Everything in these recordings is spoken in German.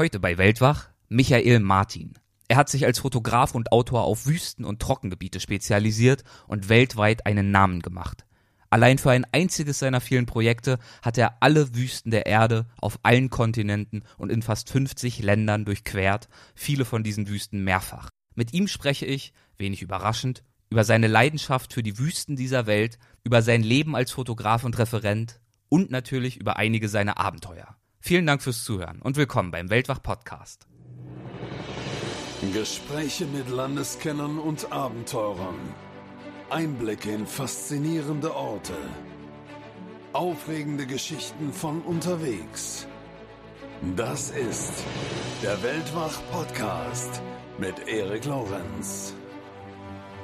Heute bei Weltwach Michael Martin. Er hat sich als Fotograf und Autor auf Wüsten und Trockengebiete spezialisiert und weltweit einen Namen gemacht. Allein für ein einziges seiner vielen Projekte hat er alle Wüsten der Erde auf allen Kontinenten und in fast 50 Ländern durchquert, viele von diesen Wüsten mehrfach. Mit ihm spreche ich, wenig überraschend, über seine Leidenschaft für die Wüsten dieser Welt, über sein Leben als Fotograf und Referent und natürlich über einige seiner Abenteuer. Vielen Dank fürs Zuhören und willkommen beim Weltwach Podcast. Gespräche mit Landeskennern und Abenteurern. Einblicke in faszinierende Orte. Aufregende Geschichten von unterwegs. Das ist der Weltwach Podcast mit Erik Lorenz.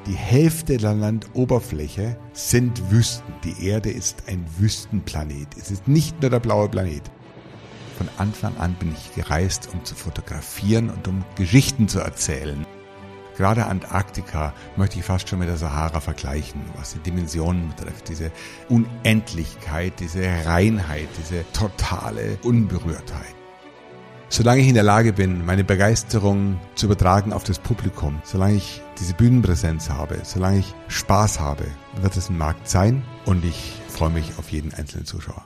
Die Hälfte der Landoberfläche sind Wüsten. Die Erde ist ein Wüstenplanet. Es ist nicht nur der blaue Planet. Von Anfang an bin ich gereist, um zu fotografieren und um Geschichten zu erzählen. Gerade Antarktika möchte ich fast schon mit der Sahara vergleichen, was die Dimensionen betrifft. Diese Unendlichkeit, diese Reinheit, diese totale Unberührtheit. Solange ich in der Lage bin, meine Begeisterung zu übertragen auf das Publikum, solange ich diese Bühnenpräsenz habe, solange ich Spaß habe, wird es ein Markt sein und ich freue mich auf jeden einzelnen Zuschauer.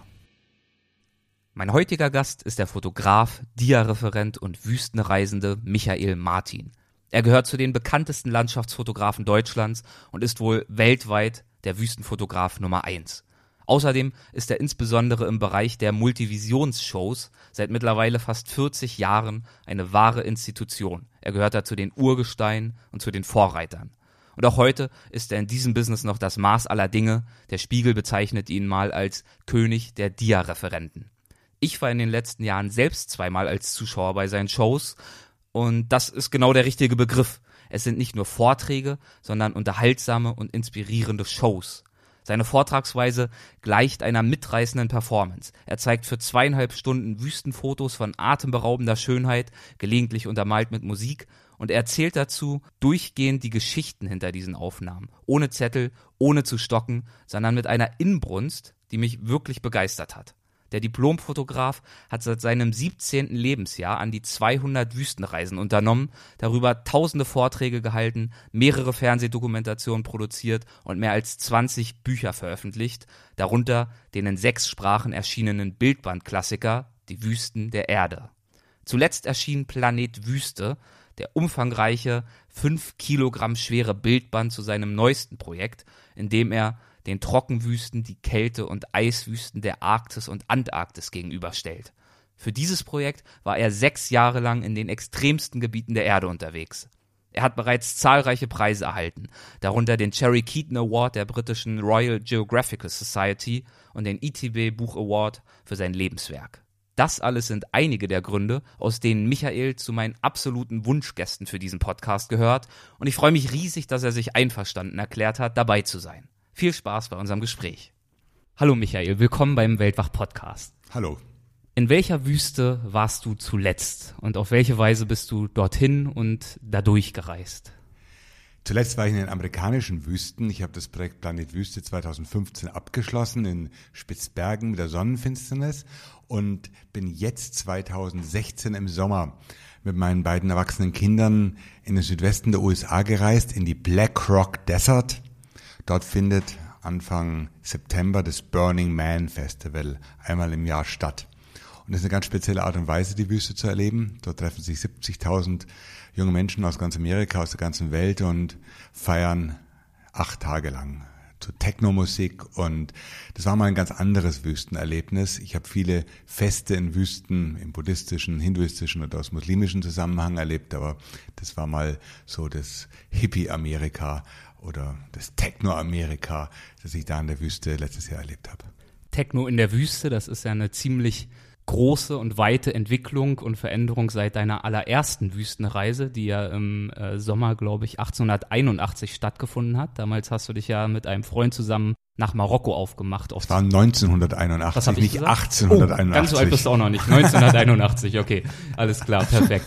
Mein heutiger Gast ist der Fotograf, Dia-Referent und Wüstenreisende Michael Martin. Er gehört zu den bekanntesten Landschaftsfotografen Deutschlands und ist wohl weltweit der Wüstenfotograf Nummer eins. Außerdem ist er insbesondere im Bereich der Multivisionsshows seit mittlerweile fast 40 Jahren eine wahre Institution. Er gehört da zu den Urgesteinen und zu den Vorreitern. Und auch heute ist er in diesem Business noch das Maß aller Dinge. Der Spiegel bezeichnet ihn mal als König der Dia-Referenten. Ich war in den letzten Jahren selbst zweimal als Zuschauer bei seinen Shows und das ist genau der richtige Begriff. Es sind nicht nur Vorträge, sondern unterhaltsame und inspirierende Shows. Seine Vortragsweise gleicht einer mitreißenden Performance. Er zeigt für zweieinhalb Stunden Wüstenfotos von atemberaubender Schönheit, gelegentlich untermalt mit Musik, und er erzählt dazu durchgehend die Geschichten hinter diesen Aufnahmen. Ohne Zettel, ohne zu stocken, sondern mit einer Inbrunst, die mich wirklich begeistert hat. Der Diplomfotograf hat seit seinem 17. Lebensjahr an die 200 Wüstenreisen unternommen, darüber tausende Vorträge gehalten, mehrere Fernsehdokumentationen produziert und mehr als 20 Bücher veröffentlicht, darunter den in sechs Sprachen erschienenen Bildbandklassiker Die Wüsten der Erde. Zuletzt erschien Planet Wüste, der umfangreiche, fünf Kilogramm schwere Bildband zu seinem neuesten Projekt, in dem er den Trockenwüsten die Kälte- und Eiswüsten der Arktis und Antarktis gegenüberstellt. Für dieses Projekt war er sechs Jahre lang in den extremsten Gebieten der Erde unterwegs. Er hat bereits zahlreiche Preise erhalten, darunter den Cherry Keaton Award der britischen Royal Geographical Society und den ETB Buch Award für sein Lebenswerk. Das alles sind einige der Gründe, aus denen Michael zu meinen absoluten Wunschgästen für diesen Podcast gehört und ich freue mich riesig, dass er sich einverstanden erklärt hat, dabei zu sein. Viel Spaß bei unserem Gespräch. Hallo Michael, willkommen beim Weltwach Podcast. Hallo. In welcher Wüste warst du zuletzt und auf welche Weise bist du dorthin und dadurch gereist? Zuletzt war ich in den amerikanischen Wüsten. Ich habe das Projekt Planet Wüste 2015 abgeschlossen in Spitzbergen mit der Sonnenfinsternis und bin jetzt 2016 im Sommer mit meinen beiden erwachsenen Kindern in den Südwesten der USA gereist, in die Black Rock Desert. Dort findet Anfang September das Burning Man Festival einmal im Jahr statt. Und das ist eine ganz spezielle Art und Weise, die Wüste zu erleben. Dort treffen sich 70.000 junge Menschen aus ganz Amerika, aus der ganzen Welt und feiern acht Tage lang zu Techno-Musik und das war mal ein ganz anderes Wüstenerlebnis. Ich habe viele Feste in Wüsten im buddhistischen, hinduistischen oder aus muslimischen Zusammenhang erlebt, aber das war mal so das Hippie-Amerika oder das Techno-Amerika, das ich da in der Wüste letztes Jahr erlebt habe. Techno in der Wüste, das ist ja eine ziemlich große und weite Entwicklung und Veränderung seit deiner allerersten Wüstenreise, die ja im äh, Sommer, glaube ich, 1881 stattgefunden hat. Damals hast du dich ja mit einem Freund zusammen nach Marokko aufgemacht. Es war 1981, Was nicht gesagt? 1881. Oh, ganz so alt bist du auch noch nicht. 1981, okay. Alles klar, perfekt.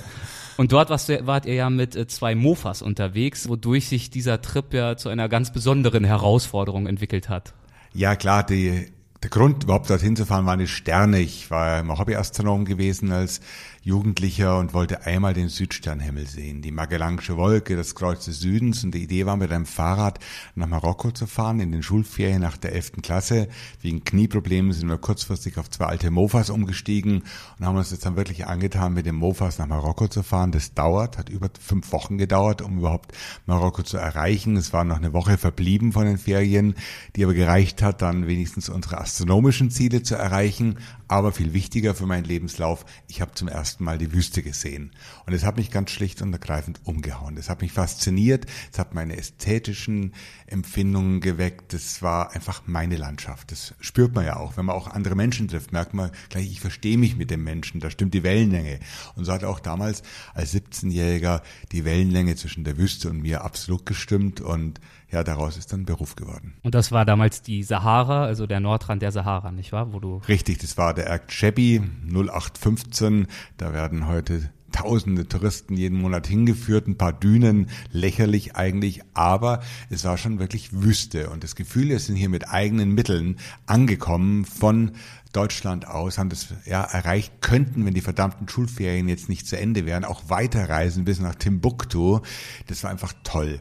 Und dort wart ihr ja mit äh, zwei Mofas unterwegs, wodurch sich dieser Trip ja zu einer ganz besonderen Herausforderung entwickelt hat. Ja, klar, die der Grund, überhaupt dorthin zu fahren, waren die Sterne. Ich war immer Hobbyastronom gewesen als Jugendlicher und wollte einmal den Südsternhimmel sehen, die Magellansche Wolke, das Kreuz des Südens. Und die Idee war, mit einem Fahrrad nach Marokko zu fahren, in den Schulferien nach der 11. Klasse. Wegen Knieproblemen sind wir kurzfristig auf zwei alte Mofas umgestiegen und haben uns jetzt dann wirklich angetan, mit den Mofas nach Marokko zu fahren. Das dauert, hat über fünf Wochen gedauert, um überhaupt Marokko zu erreichen. Es war noch eine Woche verblieben von den Ferien, die aber gereicht hat, dann wenigstens unsere astronomischen Ziele zu erreichen. Aber viel wichtiger für meinen Lebenslauf, ich habe zum ersten Mal die Wüste gesehen. Und es hat mich ganz schlicht und ergreifend umgehauen. Es hat mich fasziniert, es hat meine ästhetischen Empfindungen geweckt. Es war einfach meine Landschaft. Das spürt man ja auch. Wenn man auch andere Menschen trifft, merkt man gleich, ich verstehe mich mit dem Menschen. Da stimmt die Wellenlänge. Und so hat auch damals als 17-Jähriger die Wellenlänge zwischen der Wüste und mir absolut gestimmt. Und ja, daraus ist dann Beruf geworden. Und das war damals die Sahara, also der Nordrand der Sahara, nicht wahr? Wo du Richtig, das war der Erg Chebi 0815. Da werden heute tausende Touristen jeden Monat hingeführt, ein paar Dünen, lächerlich eigentlich, aber es war schon wirklich Wüste und das Gefühl, wir sind hier mit eigenen Mitteln angekommen von Deutschland aus, haben das ja erreicht, könnten, wenn die verdammten Schulferien jetzt nicht zu Ende wären, auch weiterreisen bis nach Timbuktu. Das war einfach toll.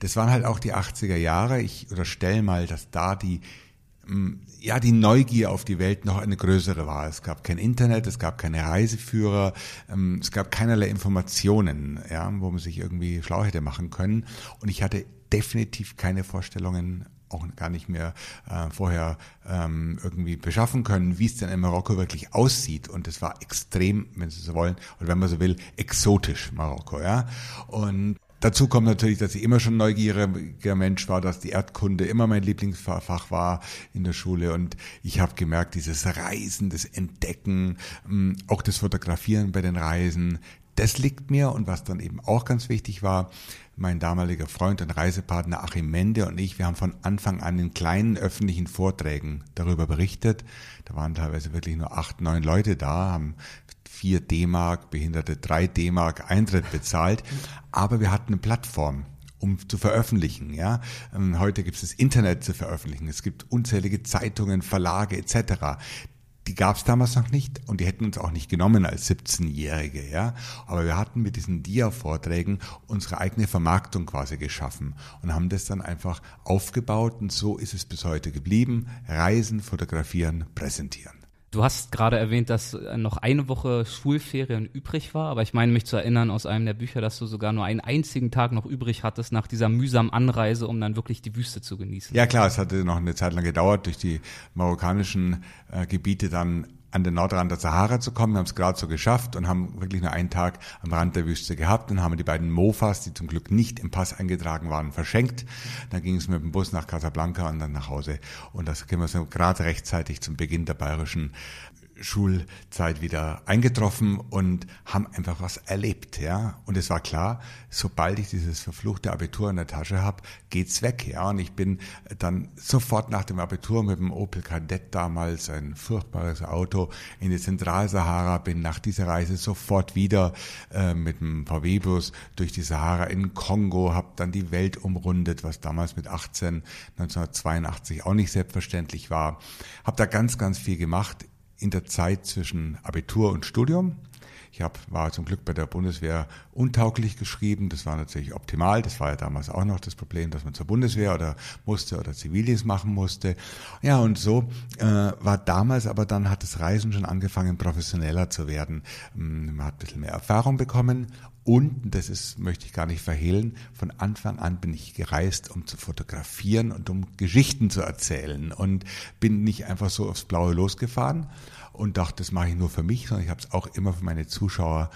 Das waren halt auch die 80er Jahre. Ich unterstelle mal, dass da die mm, ja, die Neugier auf die Welt noch eine größere war. Es gab kein Internet, es gab keine Reiseführer, ähm, es gab keinerlei Informationen, ja, wo man sich irgendwie schlau hätte machen können. Und ich hatte definitiv keine Vorstellungen auch gar nicht mehr äh, vorher ähm, irgendwie beschaffen können, wie es denn in Marokko wirklich aussieht. Und es war extrem, wenn Sie so wollen, oder wenn man so will, exotisch Marokko, ja. Und Dazu kommt natürlich, dass ich immer schon neugieriger Mensch war, dass die Erdkunde immer mein Lieblingsfach war in der Schule und ich habe gemerkt, dieses Reisen, das Entdecken, ähm, auch das Fotografieren bei den Reisen, das liegt mir und was dann eben auch ganz wichtig war, mein damaliger Freund und Reisepartner Achim Mende und ich, wir haben von Anfang an in kleinen öffentlichen Vorträgen darüber berichtet. Da waren teilweise wirklich nur acht, neun Leute da, haben vier D-Mark, Behinderte drei D-Mark Eintritt bezahlt. Aber wir hatten eine Plattform um zu veröffentlichen. Ja, ähm, heute gibt es das Internet zu veröffentlichen. Es gibt unzählige Zeitungen, Verlage etc die gab es damals noch nicht und die hätten uns auch nicht genommen als 17-Jährige, ja. Aber wir hatten mit diesen Dia-Vorträgen unsere eigene Vermarktung quasi geschaffen und haben das dann einfach aufgebaut und so ist es bis heute geblieben. Reisen, fotografieren, präsentieren. Du hast gerade erwähnt, dass äh, noch eine Woche Schulferien übrig war, aber ich meine mich zu erinnern aus einem der Bücher, dass du sogar nur einen einzigen Tag noch übrig hattest nach dieser mühsamen Anreise, um dann wirklich die Wüste zu genießen. Ja klar, es hatte noch eine Zeit lang gedauert, durch die marokkanischen äh, Gebiete dann an den Nordrand der Sahara zu kommen. Wir haben es gerade so geschafft und haben wirklich nur einen Tag am Rand der Wüste gehabt. Dann haben die beiden Mofas, die zum Glück nicht im Pass eingetragen waren, verschenkt. Dann ging es mit dem Bus nach Casablanca und dann nach Hause. Und das können wir so gerade rechtzeitig zum Beginn der bayerischen Schulzeit wieder eingetroffen und haben einfach was erlebt, ja. Und es war klar, sobald ich dieses verfluchte Abitur in der Tasche habe, geht's weg, ja. Und ich bin dann sofort nach dem Abitur mit dem Opel Kadett damals, ein furchtbares Auto, in die Zentralsahara, bin nach dieser Reise sofort wieder äh, mit dem VW-Bus durch die Sahara in Kongo, habe dann die Welt umrundet, was damals mit 18, 1982 auch nicht selbstverständlich war. Habe da ganz, ganz viel gemacht in der Zeit zwischen Abitur und Studium. Ich hab, war zum Glück bei der Bundeswehr untauglich geschrieben. Das war natürlich optimal. Das war ja damals auch noch das Problem, dass man zur Bundeswehr oder musste oder Zivildienst machen musste. Ja, und so äh, war damals, aber dann hat das Reisen schon angefangen, professioneller zu werden. Ähm, man hat ein bisschen mehr Erfahrung bekommen und, das ist, möchte ich gar nicht verhehlen, von Anfang an bin ich gereist, um zu fotografieren und um Geschichten zu erzählen und bin nicht einfach so aufs Blaue losgefahren und dachte, das mache ich nur für mich, sondern ich habe es auch immer für meine Zuschauer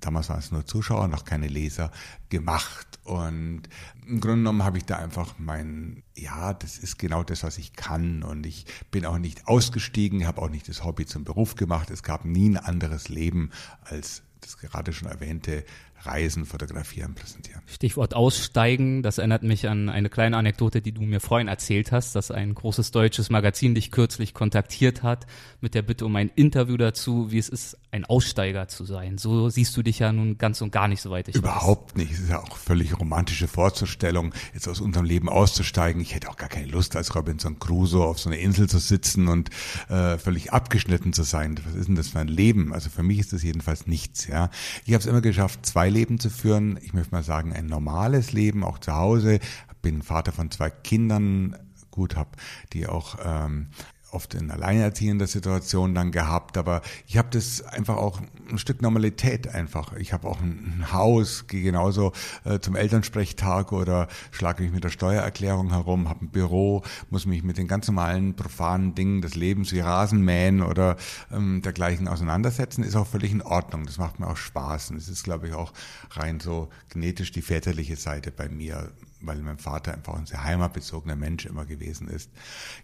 damals waren es nur Zuschauer, noch keine Leser, gemacht. Und im Grunde genommen habe ich da einfach mein, ja, das ist genau das, was ich kann. Und ich bin auch nicht ausgestiegen, habe auch nicht das Hobby zum Beruf gemacht. Es gab nie ein anderes Leben als das gerade schon erwähnte Reisen, Fotografieren, Präsentieren. Stichwort Aussteigen, das erinnert mich an eine kleine Anekdote, die du mir vorhin erzählt hast, dass ein großes deutsches Magazin dich kürzlich kontaktiert hat mit der Bitte um ein Interview dazu, wie es ist, ein Aussteiger zu sein. So siehst du dich ja nun ganz und gar nicht so weit. Ich Überhaupt weiß. nicht. Es ist ja auch völlig romantische Vorstellung, jetzt aus unserem Leben auszusteigen. Ich hätte auch gar keine Lust, als Robinson Crusoe auf so einer Insel zu sitzen und äh, völlig abgeschnitten zu sein. Was ist denn das für ein Leben? Also für mich ist das jedenfalls nichts. Ja, ich habe es immer geschafft, zwei Leben zu führen. Ich möchte mal sagen, ein normales Leben, auch zu Hause. Bin Vater von zwei Kindern, gut, habe die auch ähm, oft in alleinerziehender Situation dann gehabt, aber ich habe das einfach auch ein Stück Normalität einfach. Ich habe auch ein, Haus, gehe genauso äh, zum Elternsprechtag oder schlage mich mit der Steuererklärung herum, habe ein Büro, muss mich mit den ganz normalen profanen Dingen des Lebens wie Rasenmähen oder ähm, dergleichen auseinandersetzen, ist auch völlig in Ordnung. Das macht mir auch Spaß und es ist, glaube ich, auch rein so genetisch die väterliche Seite bei mir weil mein Vater einfach ein sehr heimatbezogener Mensch immer gewesen ist.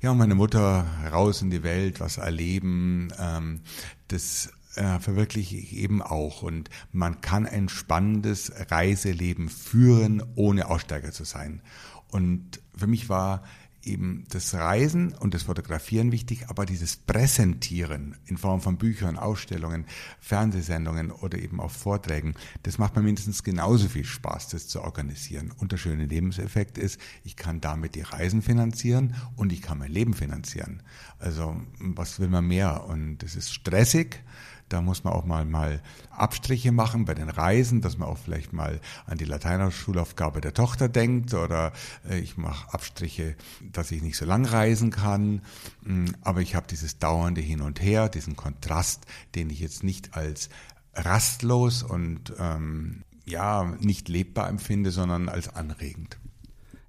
Ja, und meine Mutter raus in die Welt, was erleben, ähm, das äh, verwirkliche ich eben auch. Und man kann ein spannendes Reiseleben führen, ohne Aussteiger zu sein. Und für mich war eben das Reisen und das Fotografieren wichtig, aber dieses Präsentieren in Form von Büchern, Ausstellungen, Fernsehsendungen oder eben auch Vorträgen, das macht mir mindestens genauso viel Spaß, das zu organisieren. Und der schöne Lebenseffekt ist, ich kann damit die Reisen finanzieren und ich kann mein Leben finanzieren. Also was will man mehr? Und es ist stressig, da muss man auch mal, mal Abstriche machen bei den Reisen, dass man auch vielleicht mal an die Lateinschulaufgabe der Tochter denkt oder äh, ich mache Abstriche, dass ich nicht so lang reisen kann. Mm, aber ich habe dieses dauernde Hin und Her, diesen Kontrast, den ich jetzt nicht als rastlos und ähm, ja nicht lebbar empfinde, sondern als anregend.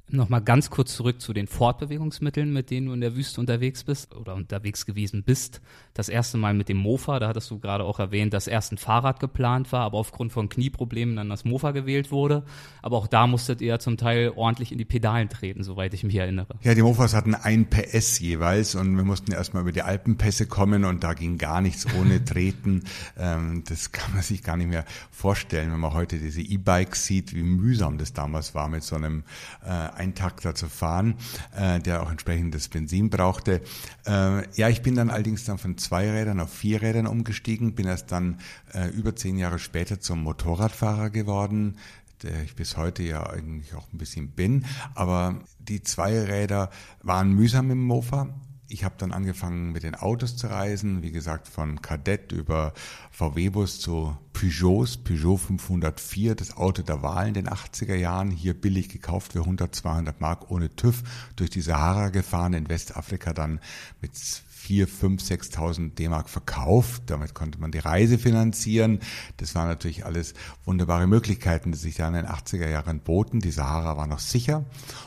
Nochmal ganz kurz zurück zu den Fortbewegungsmitteln, mit denen du in der Wüste unterwegs bist oder unterwegs gewesen bist. Das erste Mal mit dem Mofa, da hattest du gerade auch erwähnt, dass erst ein Fahrrad geplant war, aber aufgrund von Knieproblemen dann das Mofa gewählt wurde. Aber auch da musstet ihr zum Teil ordentlich in die Pedalen treten, soweit ich mich erinnere. Ja, die Mofas hatten ein PS jeweils und wir mussten erstmal über die Alpenpässe kommen und da ging gar nichts ohne Treten. Ähm, das kann man sich gar nicht mehr vorstellen, wenn man heute diese E-Bikes sieht, wie mühsam das damals war mit so einem äh, Eintakter zu fahren, äh, der auch entsprechendes Benzin brauchte. Äh, ja, ich bin dann allerdings dann von zwei Rädern auf vier Rädern umgestiegen, bin erst dann äh, über zehn Jahre später zum Motorradfahrer geworden, der ich bis heute ja eigentlich auch ein bisschen bin. Aber die zwei Räder waren mühsam im Mofa ich habe dann angefangen mit den Autos zu reisen, wie gesagt von Kadett über VW-Bus zu Peugeots, Peugeot 504, das Auto der Wahl in den 80er Jahren, hier billig gekauft für 100, 200 Mark ohne TÜV, durch die Sahara gefahren, in Westafrika dann mit vier, fünf, 6.000 D-Mark verkauft. Damit konnte man die Reise finanzieren. Das waren natürlich alles wunderbare Möglichkeiten, die sich da in den 80er Jahren boten. Die Sahara war noch sicher.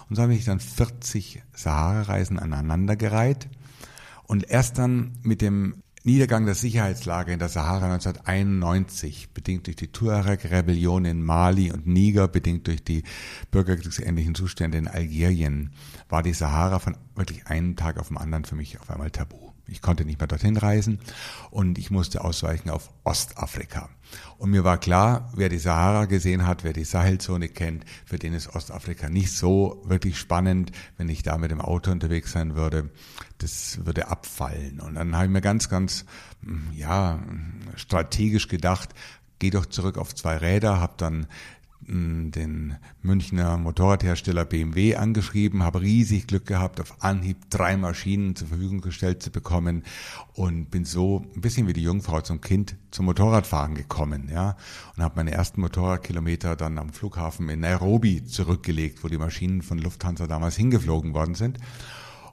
Und so habe ich dann 40 Sahara-Reisen aneinandergereiht. Und erst dann mit dem Niedergang der Sicherheitslage in der Sahara 1991, bedingt durch die Tuareg-Rebellion in Mali und Niger, bedingt durch die bürgerkriegsähnlichen Zustände in Algerien, war die Sahara von wirklich einem Tag auf den anderen für mich auf einmal tabu. Ich konnte nicht mehr dorthin reisen und ich musste ausweichen auf Ostafrika. Und mir war klar, wer die Sahara gesehen hat, wer die Sahelzone kennt, für den ist Ostafrika nicht so wirklich spannend, wenn ich da mit dem Auto unterwegs sein würde. Das würde abfallen. Und dann habe ich mir ganz, ganz, ja, strategisch gedacht, geh doch zurück auf zwei Räder, habe dann den Münchner Motorradhersteller BMW angeschrieben, habe riesig Glück gehabt, auf Anhieb drei Maschinen zur Verfügung gestellt zu bekommen und bin so ein bisschen wie die Jungfrau zum Kind zum Motorradfahren gekommen, ja, und habe meine ersten Motorradkilometer dann am Flughafen in Nairobi zurückgelegt, wo die Maschinen von Lufthansa damals hingeflogen worden sind.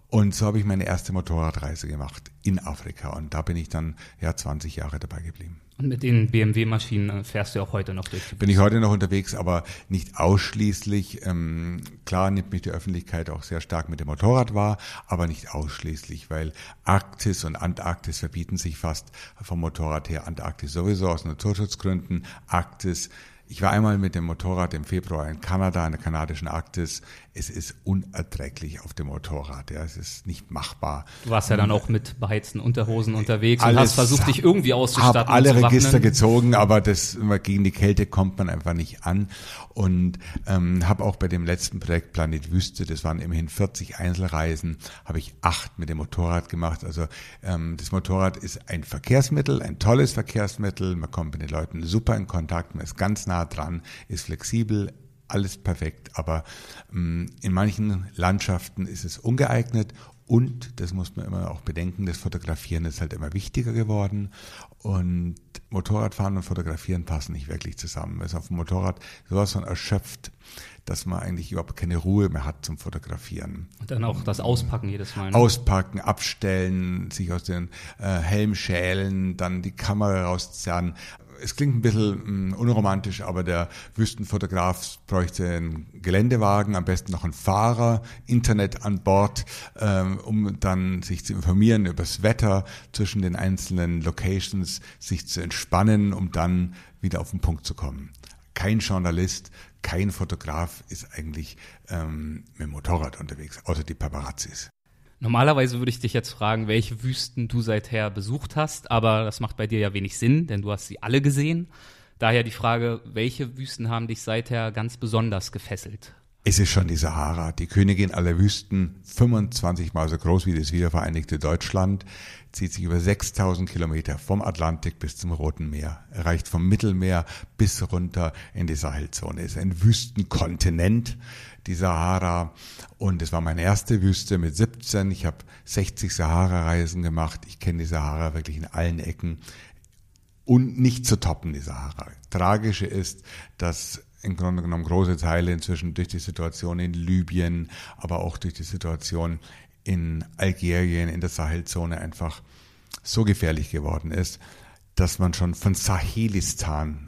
Und so habe ich meine erste Motorradreise gemacht in Afrika und da bin ich dann ja 20 Jahre dabei geblieben. Und mit den BMW-Maschinen äh, fährst du auch heute noch durch? Bin ich heute noch unterwegs, aber nicht ausschließlich. Ähm, klar nimmt mich die Öffentlichkeit auch sehr stark mit dem Motorrad wahr, aber nicht ausschließlich, weil Arktis und Antarktis verbieten sich fast vom Motorrad her. Antarktis sowieso aus Naturschutzgründen. Arktis Ich war einmal mit dem Motorrad im Februar in Kanada, in der kanadischen Arktis. Es ist unerträglich auf dem Motorrad. Ja, es ist nicht machbar. Du warst ja dann auch mit beheizten Unterhosen unterwegs und hast versucht, dich irgendwie auszustatten. Hab alle Register gezogen, aber das gegen die Kälte kommt man einfach nicht an. Und ähm, habe auch bei dem letzten Projekt Planet Wüste, das waren immerhin 40 Einzelreisen, habe ich acht mit dem Motorrad gemacht. Also ähm, das Motorrad ist ein Verkehrsmittel, ein tolles Verkehrsmittel. Man kommt mit den Leuten super in Kontakt, man ist ganz nah dran, ist flexibel, alles perfekt, aber ähm, in manchen Landschaften ist es ungeeignet und, das muss man immer auch bedenken, das Fotografieren ist halt immer wichtiger geworden und Motorradfahren und Fotografieren passen nicht wirklich zusammen. Man ist auf dem Motorrad sowas von erschöpft, dass man eigentlich überhaupt keine Ruhe mehr hat zum Fotografieren. Und dann auch das Auspacken jedes Mal. Ne? Auspacken, abstellen, sich aus den äh, Helm schälen, dann die Kamera rauszerren es klingt ein bisschen mm, unromantisch, aber der Wüstenfotograf bräuchte einen Geländewagen, am besten noch einen Fahrer, Internet an Bord, ähm, um dann sich zu informieren über das Wetter zwischen den einzelnen Locations, sich zu entspannen, um dann wieder auf den Punkt zu kommen. Kein Journalist, kein Fotograf ist eigentlich ähm, mit dem Motorrad unterwegs, außer die Paparazzis. Normalerweise würde ich dich jetzt fragen, welche Wüsten du seither besucht hast, aber das macht bei dir ja wenig Sinn, denn du hast sie alle gesehen. Daher die Frage, welche Wüsten haben dich seither ganz besonders gefesselt? Es ist schon die Sahara, die Königin aller Wüsten, 25 mal so groß wie das wiedervereinigte Deutschland, zieht sich über 6000 Kilometer vom Atlantik bis zum Roten Meer, erreicht vom Mittelmeer bis runter in die Sahelzone, ist ein Wüstenkontinent, die Sahara. Und es war meine erste Wüste mit 17. Ich habe 60 Sahara-Reisen gemacht. Ich kenne die Sahara wirklich in allen Ecken. Und nicht zu toppen, die Sahara. Tragische ist, dass im Grunde genommen große Teile inzwischen durch die Situation in Libyen, aber auch durch die Situation in Algerien, in der Sahelzone einfach so gefährlich geworden ist, dass man schon von Sahelistan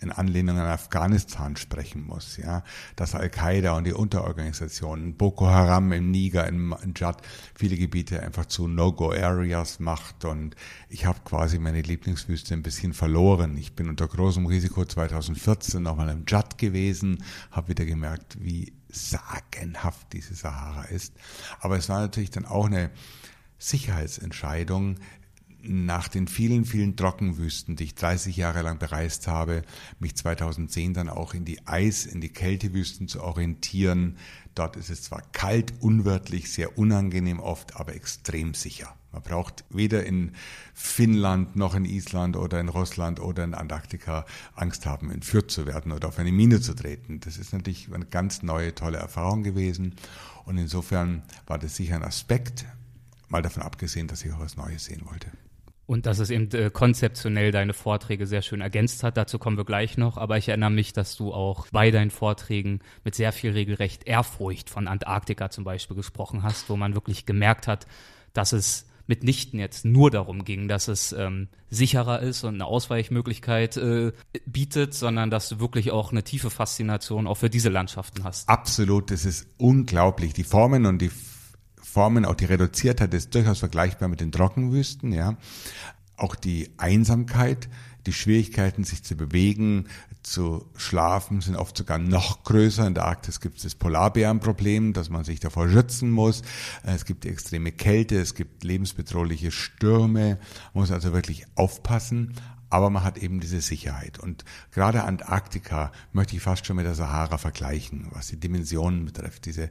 in Anlehnung an Afghanistan sprechen muss, ja, dass Al-Qaida und die Unterorganisationen, Boko Haram im Niger, im Dschad, viele Gebiete einfach zu No-Go-Areas macht und ich habe quasi meine Lieblingswüste ein bisschen verloren. Ich bin unter großem Risiko 2014 nochmal im Dschad gewesen, habe wieder gemerkt, wie sagenhaft diese Sahara ist. Aber es war natürlich dann auch eine Sicherheitsentscheidung, nach den vielen, vielen Trockenwüsten, die ich 30 Jahre lang bereist habe, mich 2010 dann auch in die Eis-, in die Kältewüsten zu orientieren. Dort ist es zwar kalt, unwirtlich, sehr unangenehm oft, aber extrem sicher. Man braucht weder in Finnland noch in Island oder in Russland oder in Antarktika Angst haben, entführt zu werden oder auf eine Mine zu treten. Das ist natürlich eine ganz neue, tolle Erfahrung gewesen. Und insofern war das sicher ein Aspekt, mal davon abgesehen, dass ich auch was Neues sehen wollte. Und dass es eben äh, konzeptionell deine Vorträge sehr schön ergänzt hat. Dazu kommen wir gleich noch. Aber ich erinnere mich, dass du auch bei deinen Vorträgen mit sehr viel regelrecht Ehrfurcht von Antarktika zum Beispiel gesprochen hast, wo man wirklich gemerkt hat, dass es mitnichten jetzt nur darum ging, dass es ähm, sicherer ist und eine Ausweichmöglichkeit äh, bietet, sondern dass du wirklich auch eine tiefe Faszination auch für diese Landschaften hast. Absolut, das ist unglaublich. Die Formen und die Formen, auch die Reduziertheit ist durchaus vergleichbar mit den Trockenwüsten, ja. Auch die Einsamkeit, die Schwierigkeiten, sich zu bewegen, zu schlafen, sind oft sogar noch größer. In der Arktis gibt es das Polarbärenproblem, dass man sich davor schützen muss. Es gibt extreme Kälte, es gibt lebensbedrohliche Stürme. Man muss also wirklich aufpassen. Aber man hat eben diese Sicherheit. Und gerade Antarktika möchte ich fast schon mit der Sahara vergleichen, was die Dimensionen betrifft. Diese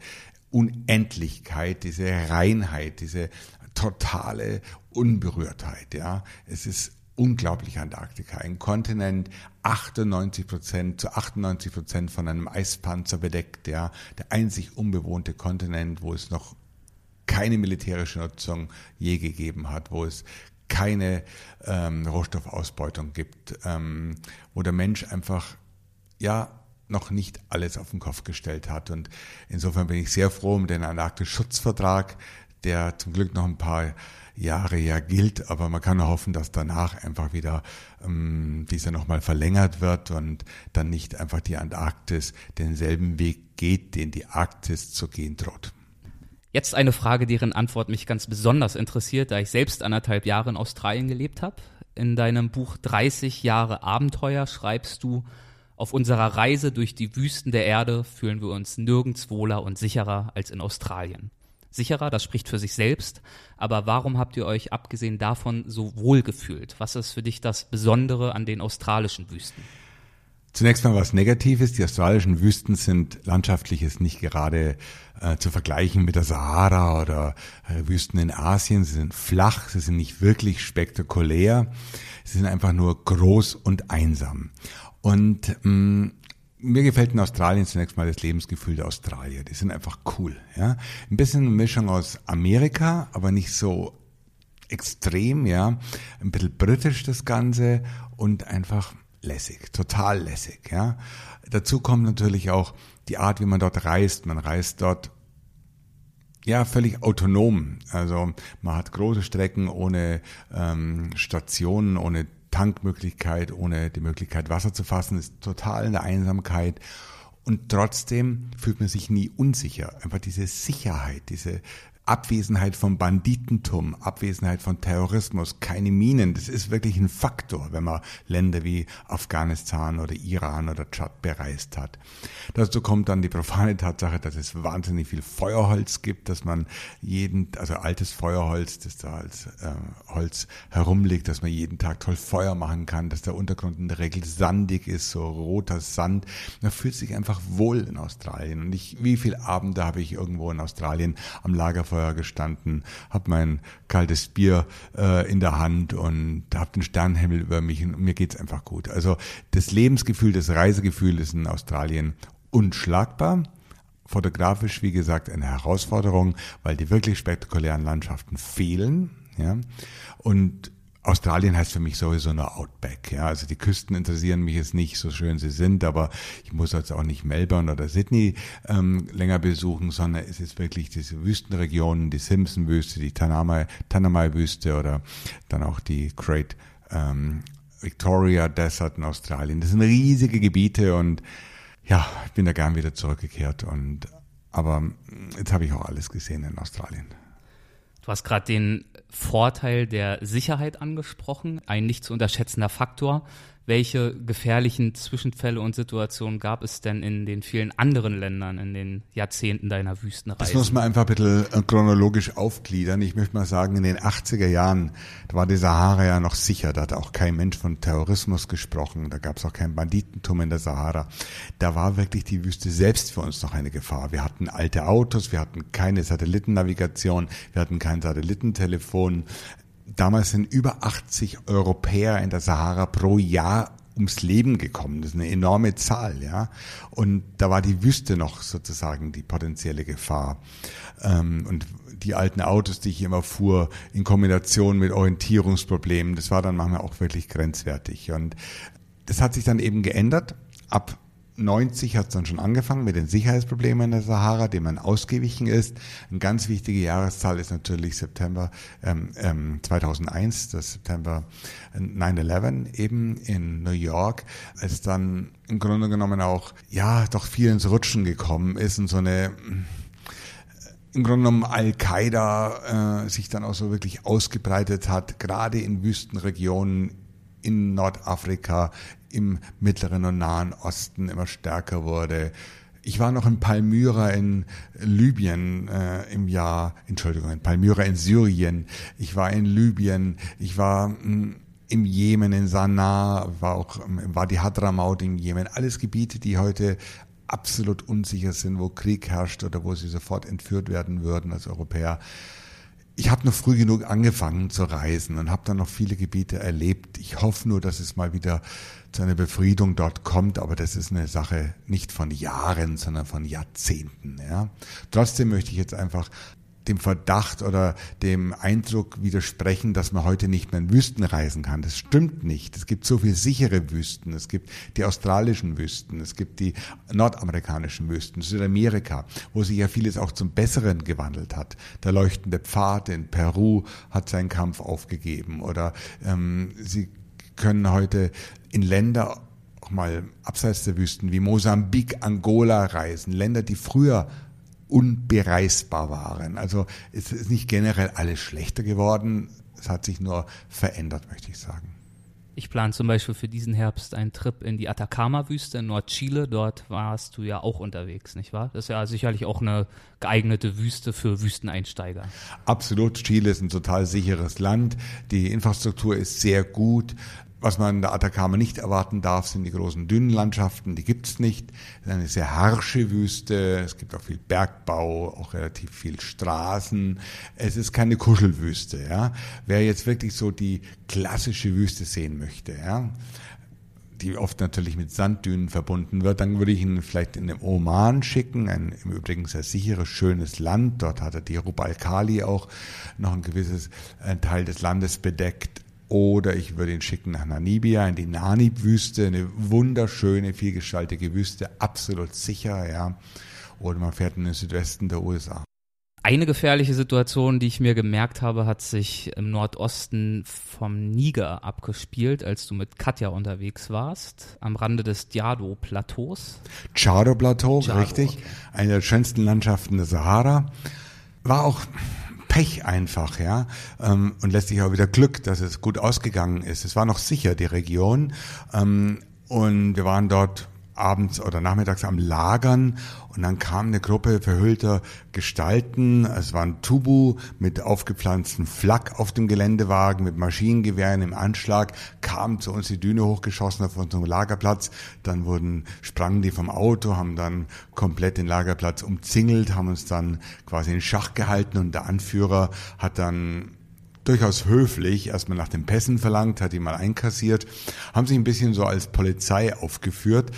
Unendlichkeit, diese Reinheit, diese totale Unberührtheit. Ja, es ist unglaublich Antarktika, ein Kontinent 98 Prozent zu 98 Prozent von einem Eispanzer bedeckt. Ja, der einzig unbewohnte Kontinent, wo es noch keine militärische Nutzung je gegeben hat, wo es keine ähm, Rohstoffausbeutung gibt, ähm, wo der Mensch einfach ja noch nicht alles auf den Kopf gestellt hat. Und insofern bin ich sehr froh um den Antarktis-Schutzvertrag, der zum Glück noch ein paar Jahre ja gilt, aber man kann nur hoffen, dass danach einfach wieder ähm, dieser nochmal verlängert wird und dann nicht einfach die Antarktis denselben Weg geht, den die Arktis zu gehen droht. Jetzt eine Frage, deren Antwort mich ganz besonders interessiert, da ich selbst anderthalb Jahre in Australien gelebt habe. In deinem Buch 30 Jahre Abenteuer schreibst du, Auf unserer Reise durch die Wüsten der Erde fühlen wir uns nirgends wohler und sicherer als in Australien. Sicherer, das spricht für sich selbst, aber warum habt ihr euch abgesehen davon so wohl gefühlt? Was ist für dich das Besondere an den australischen Wüsten? Zunächst mal was Negatives. Die australischen Wüsten sind landschaftliches nicht gerade äh, zu vergleichen mit der Sahara oder äh, Wüsten in Asien. Sie sind flach, sie sind nicht wirklich spektakulär. Sie sind einfach nur groß und einsam. Und mh, mm, mir gefällt in Australien zunächst mal das Lebensgefühl der Australier. Die sind einfach cool. Ja? Ein bisschen eine Mischung aus Amerika, aber nicht so extrem, ja. Ein bisschen britisch das Ganze und einfach lässig, total lässig, ja. Dazu kommt natürlich auch die Art, wie man dort reist. Man reist dort ja, völlig autonom. Also man hat große Strecken ohne ähm, Stationen, ohne Tankmöglichkeit, ohne die Möglichkeit Wasser zu fassen, ist total in der Einsamkeit. Und trotzdem fühlt man sich nie unsicher. Einfach diese Sicherheit, diese Abwesenheit von Banditentum, Abwesenheit von Terrorismus, keine Minen, das ist wirklich ein Faktor, wenn man Länder wie Afghanistan oder Iran oder Tschad bereist hat. Dazu kommt dann die profane Tatsache, dass es wahnsinnig viel Feuerholz gibt, dass man jeden, also altes Feuerholz, das da als äh, Holz herumliegt, dass man jeden Tag toll Feuer machen kann, dass der Untergrund in der Regel sandig ist, so roter Sand. Man fühlt sich einfach wohl in Australien. Und ich, wie viele Abende habe ich irgendwo in Australien am Lagerfeuer Lagerfeuer gestanden, habe mein kaltes Bier äh, in der Hand und habe den Sternenhimmel über mich und mir geht's einfach gut. Also das Lebensgefühl, das Reisegefühl ist in Australien unschlagbar. Fotografisch, wie gesagt, eine Herausforderung, weil die wirklich spektakulären Landschaften fehlen. Ja. Und Australien heißt für mich sowieso nur Outback. Ja, also die Küsten interessieren mich jetzt nicht, so schön sie sind, aber ich muss jetzt auch nicht Melbourne oder Sydney ähm, länger besuchen, sondern es ist wirklich diese Wüstenregionen, die Simpson-Wüste, die Tanamai-Wüste oder dann auch die Great ähm, Victoria Desert in Australien. Das sind riesige Gebiete und ja, ich bin da gern wieder zurückgekehrt und aber jetzt habe ich auch alles gesehen in Australien. Du hast gerade den Vorteil der Sicherheit angesprochen, ein nicht zu unterschätzender Faktor. Welche gefährlichen Zwischenfälle und Situationen gab es denn in den vielen anderen Ländern in den Jahrzehnten deiner Wüstenreise? Das muss man einfach ein bisschen äh, chronologisch aufgliedern. Ich möchte mal sagen, in den 80er Jahren war die Sahara ja noch sicher. Da hat auch kein Mensch von Terrorismus gesprochen. Da gab es auch kein Banditentum in der Sahara. Da war wirklich die Wüste selbst für uns noch eine Gefahr. Wir hatten alte Autos, wir hatten keine Satellitennavigation, wir hatten kein Satellitentelefon. Damals sind über 80 Europäer in der Sahara pro Jahr ums Leben gekommen. Das ist eine enorme Zahl, ja. Und da war die Wüste noch sozusagen die potenzielle Gefahr. Ähm, und die alten Autos, die ich immer fuhr, in Kombination mit Orientierungsproblemen, das war dann manchmal auch wirklich grenzwertig. Und das hat sich dann eben geändert. Ab 90 hat es dann schon angefangen mit den Sicherheitsproblemen in der Sahara, dem man ausgewichen ist. Eine ganz wichtige Jahreszahl ist natürlich September ähm, ähm, 2001, das September 9-11 eben in New York, als dann im Grunde genommen auch, ja, doch viel ins Rutschen gekommen ist und so eine im Grunde genommen Al-Qaida äh, sich dann auch so wirklich ausgebreitet hat, gerade in Wüstenregionen in Nordafrika, im Mittleren und Nahen Osten immer stärker wurde. Ich war noch in Palmyra in Libyen äh, im Jahr, Entschuldigung, in Palmyra in Syrien. Ich war in Libyen. Ich war mh, hm, im Jemen, in Sanaa, war auch im Wadi Hadramaut im Jemen. Alles Gebiete, die heute absolut unsicher sind, wo Krieg herrscht oder wo sie sofort entführt werden würden als Europäer ich habe noch früh genug angefangen zu reisen und habe dann noch viele Gebiete erlebt. Ich hoffe nur, dass es mal wieder zu einer Befriedung dort kommt, aber das ist eine Sache nicht von Jahren, sondern von Jahrzehnten. Ja. Trotzdem möchte ich jetzt einfach dem Verdacht oder dem Eindruck widersprechen, dass man heute nicht mehr in Wüsten reisen kann. Das stimmt nicht. Es gibt so viel sichere Wüsten. Es gibt die australischen Wüsten. Es gibt die nordamerikanischen Wüsten, Südamerika, wo sich ja vieles auch zum Besseren gewandelt hat. Der leuchtende Pfad in Peru hat seinen Kampf aufgegeben oder ähm, sie können heute in Länder auch mal abseits der Wüsten wie Mosambik, Angola reisen. Länder, die früher unbereisbar waren. Also es ist nicht generell alles schlechter geworden, es hat sich nur verändert, möchte ich sagen. Ich plane zum Beispiel für diesen Herbst einen Trip in die Atacama-Wüste in Nordchile. Dort warst du ja auch unterwegs, nicht wahr? Das ist ja sicherlich auch eine geeignete Wüste für Wüsteneinsteiger. Absolut. Chile ist ein total sicheres Land. Die Infrastruktur ist sehr gut. Was man in der Atacama nicht erwarten darf, sind die großen Dünenlandschaften. Die gibt's nicht. Es ist eine sehr harsche Wüste. Es gibt auch viel Bergbau, auch relativ viel Straßen. Es ist keine Kuschelwüste. Ja. Wer jetzt wirklich so die klassische Wüste sehen möchte, ja, die oft natürlich mit Sanddünen verbunden wird, dann würde ich ihn vielleicht in den Oman schicken, ein im Übrigen sehr sicheres, schönes Land. Dort hat er die Rub al-Khali auch noch ein gewisses äh, Teil des Landes bedeckt. Oder ich würde ihn schicken nach Namibia in die Nanib-Wüste, eine wunderschöne, vielgestaltige Wüste, absolut sicher, ja. Oder man fährt in den Südwesten der USA. Eine gefährliche Situation, die ich mir gemerkt habe, hat sich im Nordosten vom Niger abgespielt, als du mit Katja unterwegs warst, am Rande des Diado-Plateaus. Chado-Plateau, richtig. Okay. Eine der schönsten Landschaften der Sahara. War auch Pech einfach, ja. Ähm, und letztlich auch wieder Glück, dass es gut ausgegangen ist. Es war noch sicher, die Region. Ähm, und wir waren dort abends oder nachmittags am Lagern und dann kam eine Gruppe verhüllter Gestalten. Es waren Tubu mit aufgepflanzten Flak auf dem Geländewagen, mit Maschinengewehren im Anschlag, kamen zu uns die Düne hochgeschossen auf unserem Lagerplatz. Dann wurden, sprangen die vom Auto, haben dann komplett den Lagerplatz umzingelt, haben uns dann quasi in Schach gehalten und der Anführer hat dann durchaus höflich erstmal nach den Pässen verlangt, hat die mal einkassiert, haben sich ein bisschen so als Polizei aufgeführt,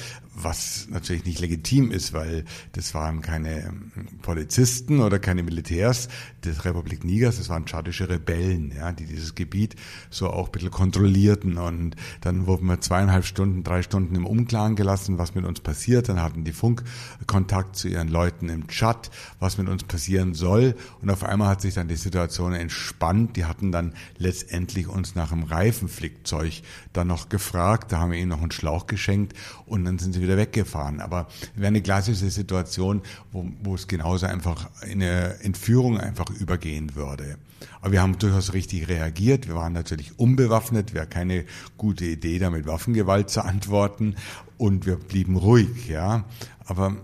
was natürlich nicht legitim ist, weil das waren keine ähm, Polizisten oder keine Militärs der Republik Nigers, das waren tschadische Rebellen, ja, die dieses Gebiet so auch ein bisschen kontrollierten. Und dann wurden wir zweieinhalb Stunden, drei Stunden im Unklaren gelassen, was mit uns passiert, dann hatten die Funkkontakt zu ihren Leuten im Chat, was mit uns passieren soll. Und auf einmal hat sich dann die Situation entspannt, die hatten dann letztendlich uns nach einem Reifenflickzeug dann noch gefragt, da haben wir ihnen noch einen Schlauch geschenkt. Und dann sind sie wieder wieder weggefahren. Aber wäre eine klassische Situation, wo, wo es genauso einfach in eine Entführung einfach übergehen würde. Aber wir haben durchaus richtig reagiert. Wir waren natürlich unbewaffnet. Wäre keine gute Idee, da mit Waffengewalt zu antworten. Und wir blieben ruhig, ja. Aber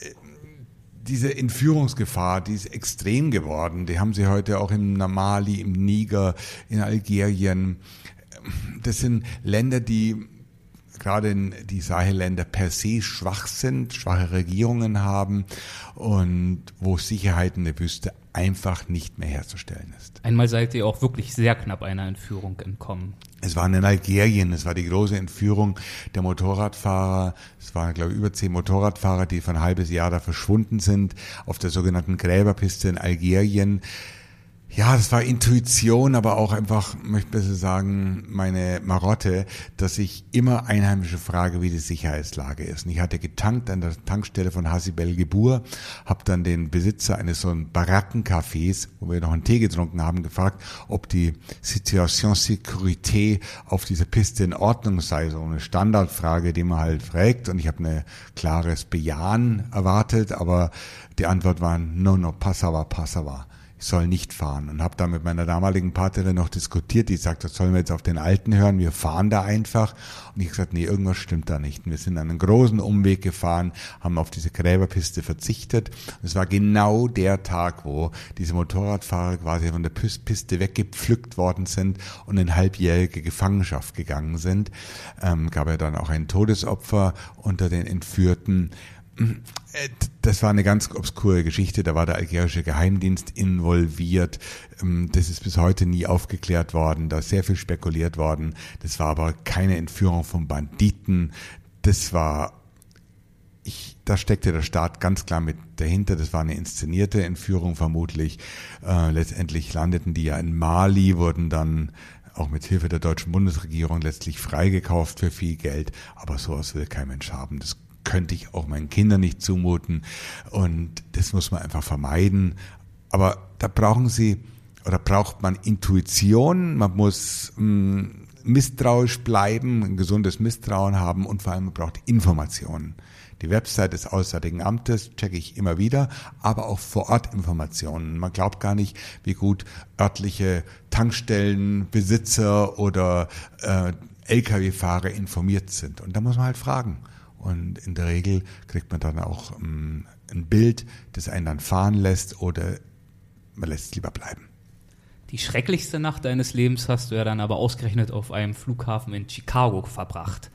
äh, diese Entführungsgefahr, die ist extrem geworden. Die haben sie heute auch im Mali, im Niger, in Algerien. Das sind Länder, die gerade in die Sahelländer per se schwach sind, schwache Regierungen haben und wo Sicherheit in der Wüste einfach nicht mehr herzustellen ist. Einmal seid ihr auch wirklich sehr knapp einer Entführung entkommen. Es war in Algerien, es war die große Entführung der Motorradfahrer. Es waren, glaube ich, über zehn Motorradfahrer, die für ein halbes Jahr da verschwunden sind, auf der sogenannten Gräberpiste in Algerien ja, das war Intuition, aber auch einfach, möchte besser sagen, meine Marotte, dass ich immer Einheimische frage, wie die Sicherheitslage ist. Und ich hatte getankt an der Tankstelle von Hasibel Gebur, habe dann den Besitzer eines so einen Barackencafés, wo wir noch einen Tee getrunken haben, gefragt, ob die Situation Sécurité auf dieser Piste in Ordnung sei. So eine Standardfrage, die man halt fragt. Und ich habe eine klares Bejahen erwartet, aber die Antwort war, no, no, passava, passava ich soll nicht fahren. Und habe da mit meiner damaligen Partnerin noch diskutiert, die sagt, das sollen wir jetzt auf den Alten hören, wir fahren da einfach. Und ich gesagt, nee, irgendwas stimmt da nicht. Und wir sind einen großen Umweg gefahren, haben auf diese Gräberpiste verzichtet. Und es war genau der Tag, wo diese Motorradfahrer quasi von der Piste weggepflückt worden sind und in halbjährige Gefangenschaft gegangen sind. Ähm, gab ja dann auch ein Todesopfer unter den Entführten. Das war eine ganz obskure Geschichte. Da war der algerische Geheimdienst involviert. Ähm, das ist bis heute nie aufgeklärt worden. Da ist sehr viel spekuliert worden. Das war aber keine Entführung von Banditen. Das war ich, da steckte der Staat ganz klar mit dahinter. Das war eine inszenierte Entführung vermutlich. Äh, letztendlich landeten die ja in Mali, wurden dann auch mit Hilfe der deutschen Bundesregierung letztlich freigekauft für viel Geld. Aber sowas will kein Mensch haben. Das könnte ich auch meinen Kindern nicht zumuten. Und das muss man einfach vermeiden. Aber da brauchen sie oder braucht man Intuition, man muss mh, hm, misstrauisch bleiben, ein gesundes Misstrauen haben und vor allem man braucht Informationen. Die Website des Auswärtigen Amtes checke ich immer wieder, aber auch vor Ort Informationen. Man glaubt gar nicht, wie gut örtliche Tankstellenbesitzer oder äh, Lkw-Fahrer informiert sind. Und da muss man halt fragen. Und in der Regel kriegt man dann auch ähm, ein Bild, das einen dann fahren lässt oder man lässt es lieber bleiben. Die schrecklichste Nacht deines Lebens hast du ja dann aber ausgerechnet auf einem Flughafen in Chicago verbracht.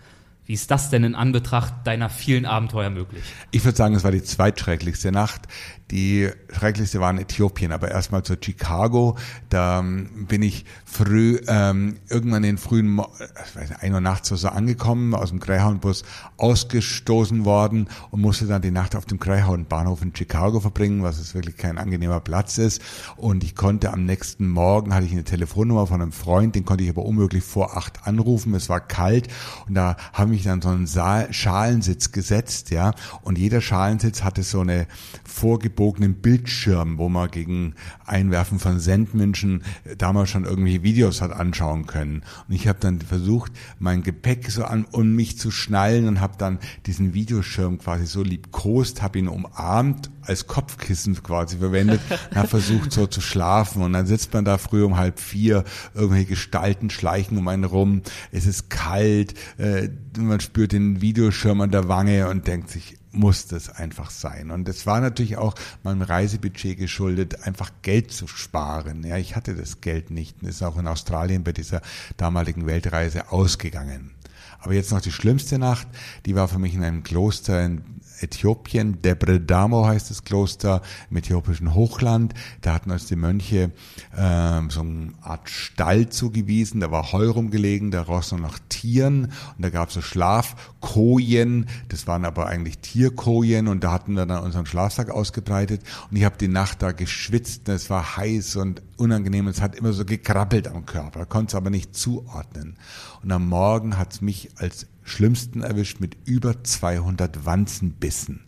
Wie ist das denn in Anbetracht deiner vielen Abenteuer möglich? Ich würde sagen, es war die zweitschrecklichste Nacht. Die schrecklichste war in Äthiopien, aber erstmal zu Chicago. Da ähm, bin ich früh, ähm, irgendwann in den frühen, Mo ich weiß nicht, ein Uhr nachts oder so angekommen, aus dem Greyhound-Bus ausgestoßen worden und musste dann die Nacht auf dem Greyhound-Bahnhof in Chicago verbringen, was es wirklich kein angenehmer Platz ist. Und ich konnte am nächsten Morgen, hatte ich eine Telefonnummer von einem Freund, den konnte ich aber unmöglich vor acht anrufen. Es war kalt und da habe ich dann so einen Saal Schalensitz gesetzt, ja. Und jeder Schalensitz hatte so eine vorgegebene gebogenen Bildschirm, wo man gegen Einwerfen von Sendmünchen damals schon irgendwie Videos hat anschauen können. Und ich habe dann versucht, mein Gepäck so an um mich zu schnallen und habe dann diesen Videoschirm quasi so liebkost, habe ihn umarmt als Kopfkissen quasi verwendet und habe versucht so zu schlafen und dann sitzt man da früh um halb vier, irgendwelche Gestalten schleichen um einen rum, es ist kalt, äh, man spürt den Videoschirm an der Wange und denkt sich, muss das einfach sein. Und es war natürlich auch meinem Reisebudget geschuldet, einfach Geld zu sparen. Ja, ich hatte das Geld nicht und ist auch in Australien bei dieser damaligen Weltreise ausgegangen. Aber jetzt noch die schlimmste Nacht, die war für mich in einem Kloster in Äthiopien, Debre Damo heißt das Kloster im äthiopischen Hochland. Da hatten uns die Mönche ähm, so eine Art Stall zugewiesen, da war Heu rumgelegen, da roch so nach Tieren und da gab es so Schlafkojen, das waren aber eigentlich Tierkojen und da hatten wir dann unseren Schlafsack ausgebreitet und ich habe die Nacht da geschwitzt, es war heiß und unangenehm, es hat immer so gekrabbelt am Körper, konnte es aber nicht zuordnen. Und am Morgen hat es mich als Schlimmsten erwischt mit über 200 Wanzenbissen.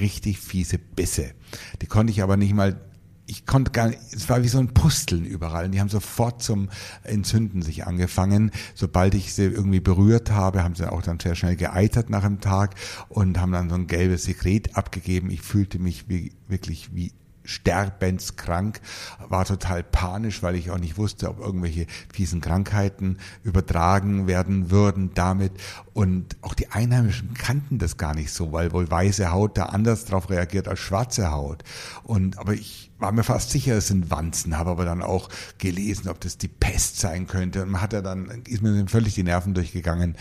Richtig fiese Bisse. Die konnte ich aber nicht mal ich konnte gar nicht, es war wie so ein Pusteln überall. Und die haben sofort zum Entzünden sich angefangen. Sobald ich sie irgendwie berührt habe, haben sie auch dann sehr schnell geeitert nach einem Tag und haben dann so ein gelbes Sekret abgegeben. Ich fühlte mich wie, wirklich wie sterbenskrank, war total panisch, weil ich auch nicht wusste, ob irgendwelche fiesen Krankheiten übertragen werden würden damit. Und auch die Einheimischen kannten das gar nicht so, weil wohl weiße Haut da anders drauf reagiert als schwarze Haut. Und aber ich war mir fast sicher, es sind Wanzen, habe aber dann auch gelesen, ob das die Pest sein könnte. Und man hat ja dann, ist mir völlig die Nerven durchgegangen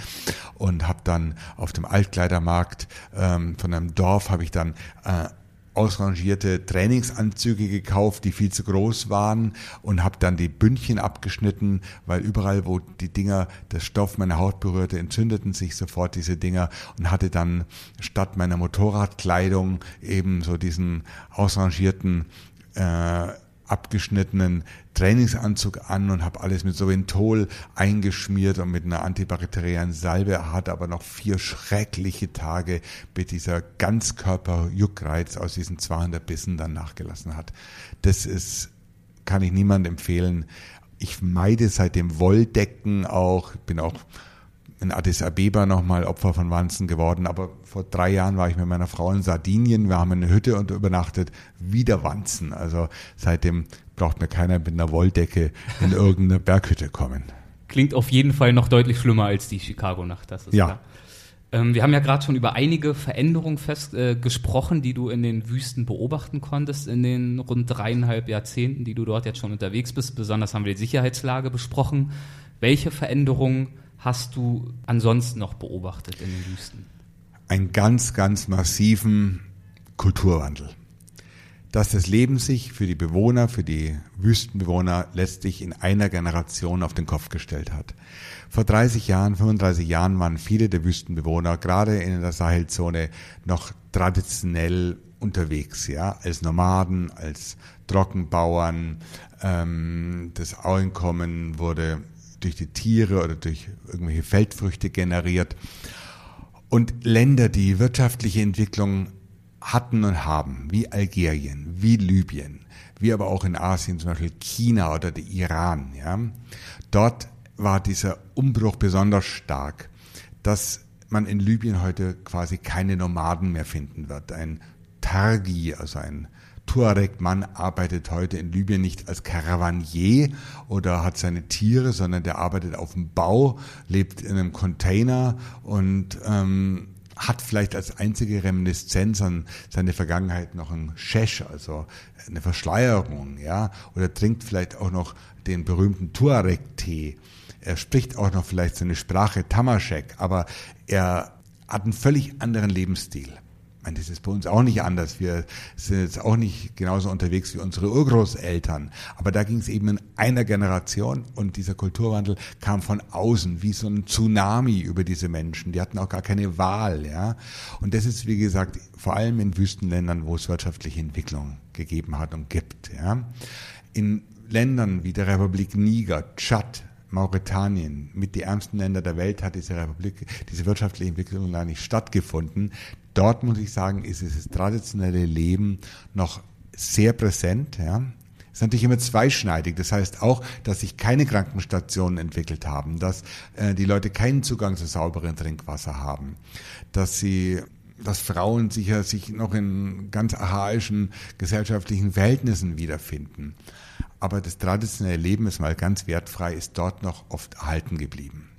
und habe dann auf dem Altkleidermarkt ähm, von einem Dorf habe ich dann äh, ausrangierte Trainingsanzüge gekauft, die viel zu groß waren und habe dann die Bündchen abgeschnitten, weil überall, wo die Dinger, der Stoff meine Haut berührte, entzündeten sich sofort diese Dinger und hatte dann statt meiner Motorradkleidung eben so diesen ausrangierten äh, abgeschnittenen Trainingsanzug an und habe alles mit Soventol eingeschmiert und mit einer antibakteriellen Salbe, hatte aber noch vier schreckliche Tage, bis dieser Ganzkörper-Juckreiz aus diesen 200 Bissen dann nachgelassen hat. Das ist, kann ich niemand empfehlen. Ich meide seitdem Wolldecken auch, bin auch in Addis Abeba nochmal Opfer von Wanzen geworden, aber vor drei Jahren war ich mit meiner Frau in Sardinien, wir haben eine Hütte und übernachtet, wieder Wanzen. Also seitdem braucht mir keiner mit einer Wolldecke in irgendeine Berghütte kommen. Klingt auf jeden Fall noch deutlich schlimmer als die Chicago-Nacht, das ist ja. klar. Ähm, wir haben ja gerade schon über einige Veränderungen fest, äh, gesprochen, die du in den Wüsten beobachten konntest in den rund dreieinhalb Jahrzehnten, die du dort jetzt schon unterwegs bist. Besonders haben wir die Sicherheitslage besprochen. Welche Veränderungen hast du ansonsten noch beobachtet in den Wüsten? Einen ganz, ganz massiven Kulturwandel. Dass das Leben sich für die Bewohner, für die Wüstenbewohner letztlich in einer Generation auf den Kopf gestellt hat. Vor 30 Jahren, 35 Jahren waren viele der Wüstenbewohner gerade in der Sahelzone noch traditionell unterwegs, ja, als Nomaden, als Trockenbauern. Ähm, das Einkommen wurde durch die Tiere oder durch irgendwelche Feldfrüchte generiert. Und Länder, die wirtschaftliche Entwicklung hatten und haben, wie Algerien, wie Libyen, wie aber auch in Asien zum Beispiel China oder der Iran, ja, dort war dieser Umbruch besonders stark, dass man in Libyen heute quasi keine Nomaden mehr finden wird. Ein Targi, also ein Tuareg-Mann arbeitet heute in Libyen nicht als Caravanier oder hat seine Tiere, sondern der arbeitet auf dem Bau, lebt in einem Container und ähm, hat vielleicht als einzige Reminiszenz an seine Vergangenheit noch ein Shesh, also eine Verschleierung, ja, oder trinkt vielleicht auch noch den berühmten Tuareg-Tee. Er spricht auch noch vielleicht seine Sprache Tamashek, aber er hat einen völlig anderen Lebensstil meine, das ist bei uns auch nicht anders. Wir sind jetzt auch nicht genauso unterwegs wie unsere Urgroßeltern. Aber da ging es eben in einer Generation und dieser Kulturwandel kam von außen wie so ein Tsunami über diese Menschen. Die hatten auch gar keine Wahl, ja. Und das ist, wie gesagt, vor allem in Wüstenländern, wo es wirtschaftliche Entwicklung gegeben hat und gibt, ja. In Ländern wie der Republik Niger, Tschad, Mauretanien, mit die ärmsten Länder der Welt hat diese Republik, diese wirtschaftliche Entwicklung gar nicht stattgefunden. Dort muss ich sagen, ist das traditionelle Leben noch sehr präsent, ja. Ist natürlich immer zweischneidig. Das heißt auch, dass sich keine Krankenstationen entwickelt haben, dass äh, die Leute keinen Zugang zu sauberem Trinkwasser haben, dass sie dass Frauen sicher sich noch in ganz archaischen gesellschaftlichen Verhältnissen wiederfinden aber das traditionelle Leben ist mal ganz wertfrei, ist dort noch oft erhalten geblieben.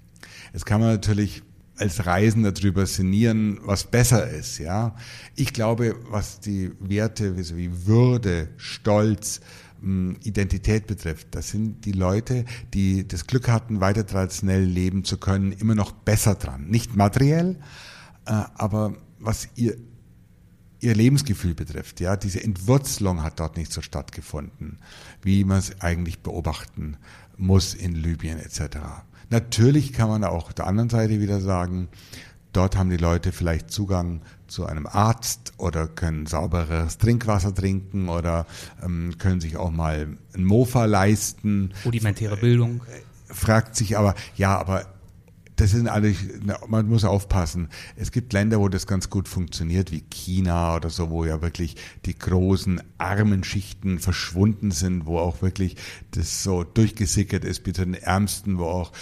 Jetzt kann man natürlich als Reisender darüber sinnieren, was besser ist, ja. Ich glaube, was die Werte wie Würde, Stolz, hm, Identität betrifft, das sind die Leute, die das Glück hatten, weiter traditionell leben zu können, immer noch besser dran. Nicht materiell, äh, aber was ihr ihr Lebensgefühl betrifft. Ja, diese Entwurzelung hat dort nicht so stattgefunden, wie man es eigentlich beobachten muss in Libyen etc. Natürlich kann man auch auf der anderen Seite wieder sagen, dort haben die Leute vielleicht Zugang zu einem Arzt oder können sauberes Trinkwasser trinken oder ähm, können sich auch mal ein Mofa leisten. Rudimentäre Bildung. Fragt sich aber, ja, aber das sind alle, man muss aufpassen. Es gibt Länder, wo das ganz gut funktioniert, wie China oder so, wo ja wirklich die großen armen Schichten verschwunden sind, wo auch wirklich das so durchgesickert ist bis zu den Ärmsten, wo auch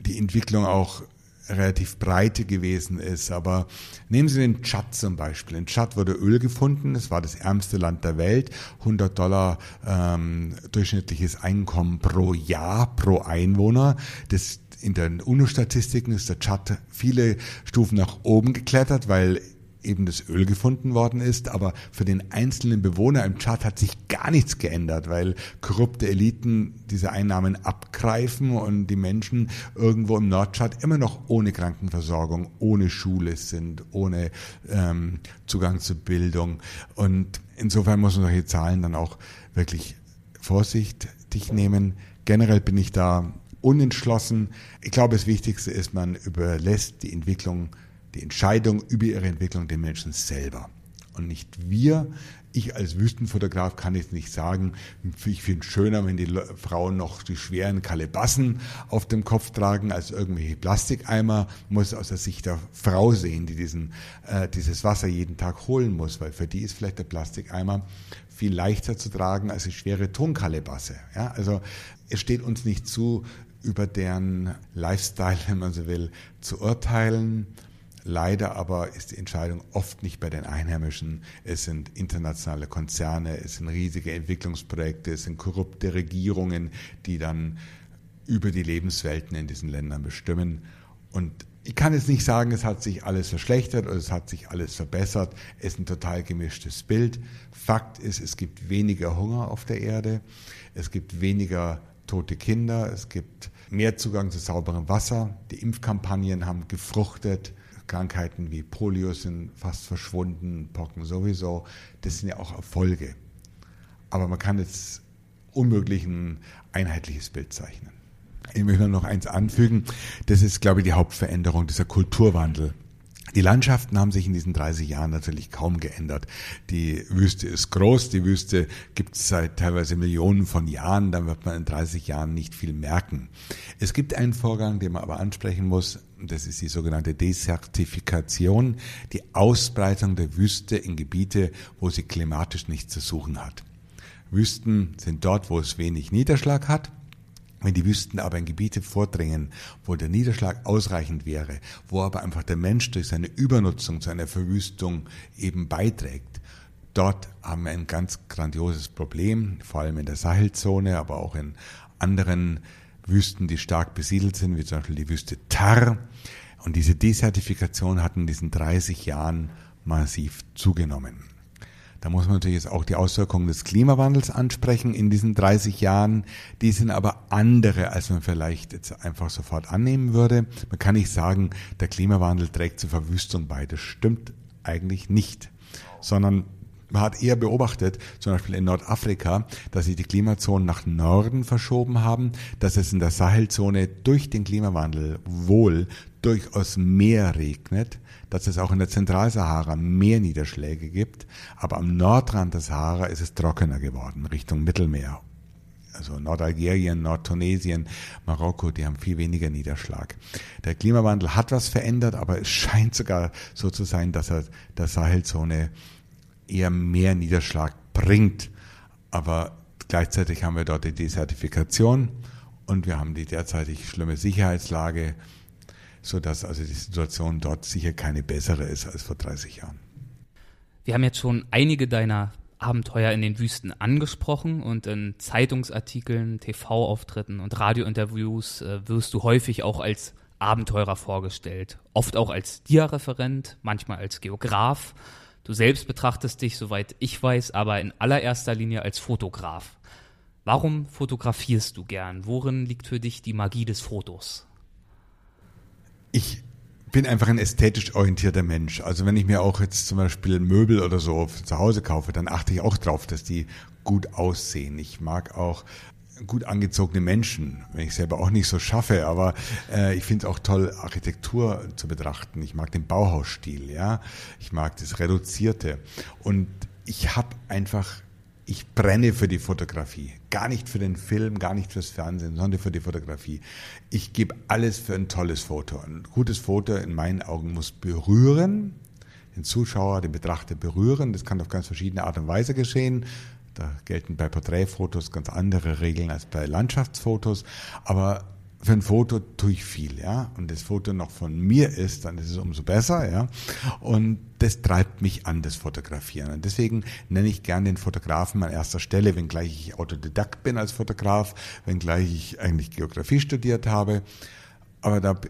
die Entwicklung auch relativ breite gewesen ist. Aber nehmen Sie den Tschad zum Beispiel. In Tschad wurde Öl gefunden. Es war das ärmste Land der Welt. 100 Dollar ähm, durchschnittliches Einkommen pro Jahr, pro Einwohner. Das in den UNO-Statistiken ist der Tschad viele Stufen nach oben geklettert, weil eben das Öl gefunden worden ist, aber für den einzelnen Bewohner im Tschad hat sich gar nichts geändert, weil korrupte Eliten diese Einnahmen abgreifen und die Menschen irgendwo im Nordtschad immer noch ohne Krankenversorgung, ohne Schule sind, ohne ähm, Zugang zur Bildung. Und insofern muss man solche Zahlen dann auch wirklich vorsichtig nehmen. Generell bin ich da unentschlossen. Ich glaube, das Wichtigste ist, man überlässt die Entwicklung, die Entscheidung über ihre Entwicklung den Menschen selber und nicht wir. Ich als Wüstenfotograf kann jetzt nicht sagen, ich finde es schöner, wenn die Frauen noch die schweren Kalebassen auf dem Kopf tragen, als irgendwelche Plastikeimer. Muss aus der Sicht der Frau sehen, die diesen, äh, dieses Wasser jeden Tag holen muss, weil für die ist vielleicht der Plastikeimer viel leichter zu tragen als die schwere Tonkalebasse. Ja, also es steht uns nicht zu, über deren Lifestyle, wenn man so will, zu urteilen. Leider aber ist die Entscheidung oft nicht bei den Einheimischen. Es sind internationale Konzerne, es sind riesige Entwicklungsprojekte, es sind korrupte Regierungen, die dann über die Lebenswelten in diesen Ländern bestimmen. Und ich kann jetzt nicht sagen, es hat sich alles verschlechtert oder es hat sich alles verbessert. Es ist ein total gemischtes Bild. Fakt ist, es gibt weniger Hunger auf der Erde, es gibt weniger tote Kinder, es gibt mehr Zugang zu sauberem Wasser, die Impfkampagnen haben gefruchtet, Krankheiten wie Polio sind fast verschwunden, Pocken sowieso, das sind ja auch Erfolge. Aber man kann jetzt unmöglich ein einheitliches Bild zeichnen. Ich möchte noch eins anfügen, das ist, glaube ich, die Hauptveränderung, dieser Kulturwandel. Die Landschaften haben sich in diesen 30 Jahren natürlich kaum geändert. Die Wüste ist groß, die Wüste gibt es seit teilweise Millionen von Jahren, dann wird man in 30 Jahren nicht viel merken. Es gibt einen Vorgang, den man aber ansprechen muss, das ist die sogenannte Desertifikation, die Ausbreitung der Wüste in Gebiete, wo sie klimatisch nichts zu suchen hat. Wüsten sind dort, wo es wenig Niederschlag hat, Wenn die Wüsten aber in Gebiete vordringen, wo der Niederschlag ausreichend wäre, wo aber einfach der Mensch durch seine Übernutzung zu einer Verwüstung eben beiträgt, dort haben wir ein ganz grandioses Problem, vor allem in der Sahelzone, aber auch in anderen Wüsten, die stark besiedelt sind, wie zum Beispiel die Wüste Tar. Und diese Desertifikation hat in diesen 30 Jahren massiv zugenommen. Da muss man natürlich jetzt auch die Auswirkungen des Klimawandels ansprechen in diesen 30 Jahren. Die sind aber andere, als man vielleicht jetzt einfach sofort annehmen würde. Man kann nicht sagen, der Klimawandel trägt zur Verwüstung bei. Das stimmt eigentlich nicht. Sondern man hat eher beobachtet, zum Beispiel in Nordafrika, dass sich die Klimazonen nach Norden verschoben haben, dass es in der Sahelzone durch den Klimawandel wohl durchaus mehr regnet, dass es auch in der Zentralsahara mehr Niederschläge gibt, aber am Nordrand der Sahara ist es trockener geworden, Richtung Mittelmeer. Also Nordalgerien, Nordtunesien, Marokko, die haben viel weniger Niederschlag. Der Klimawandel hat was verändert, aber es scheint sogar so zu sein, dass er der Sahelzone eher mehr Niederschlag bringt. Aber gleichzeitig haben wir dort die Desertifikation und wir haben die derzeitig schlimme Sicherheitslage so dass also die Situation dort sicher keine bessere ist als vor 30 Jahren. Wir haben jetzt schon einige deiner Abenteuer in den Wüsten angesprochen und in Zeitungsartikeln, TV-Auftritten und Radiointerviews äh, wirst du häufig auch als Abenteurer vorgestellt. Oft auch als Dia-Referent, manchmal als Geograf. Du selbst betrachtest dich, soweit ich weiß, aber in allererster Linie als Fotograf. Warum fotografierst du gern? Worin liegt für dich die Magie des Fotos? Ich bin einfach ein ästhetisch orientierter Mensch. Also wenn ich mir auch jetzt zum Beispiel Möbel oder so zu Hause kaufe, dann achte ich auch drauf, dass die gut aussehen. Ich mag auch gut angezogene Menschen, wenn ich selber auch nicht so schaffe, aber äh, ich finde es auch toll, Architektur zu betrachten. Ich mag den Bauhausstil, ja. Ich mag das Reduzierte. Und ich habe einfach ich brenne für die Fotografie. Gar nicht für den Film, gar nicht fürs Fernsehen, sondern für die Fotografie. Ich gebe alles für ein tolles Foto. Ein gutes Foto in meinen Augen muss berühren, den Zuschauer, den Betrachter berühren. Das kann auf ganz verschiedene Art und Weise geschehen. Da gelten bei Porträtfotos ganz andere Regeln als bei Landschaftsfotos. Aber für ein Foto tue ich viel, ja. Und das Foto noch von mir ist, dann ist es umso besser, ja. Und das treibt mich an, das Fotografieren. Und deswegen nenne ich gern den Fotografen an erster Stelle, wenngleich ich Autodidakt bin als Fotograf, wenngleich ich eigentlich Geografie studiert habe. Aber da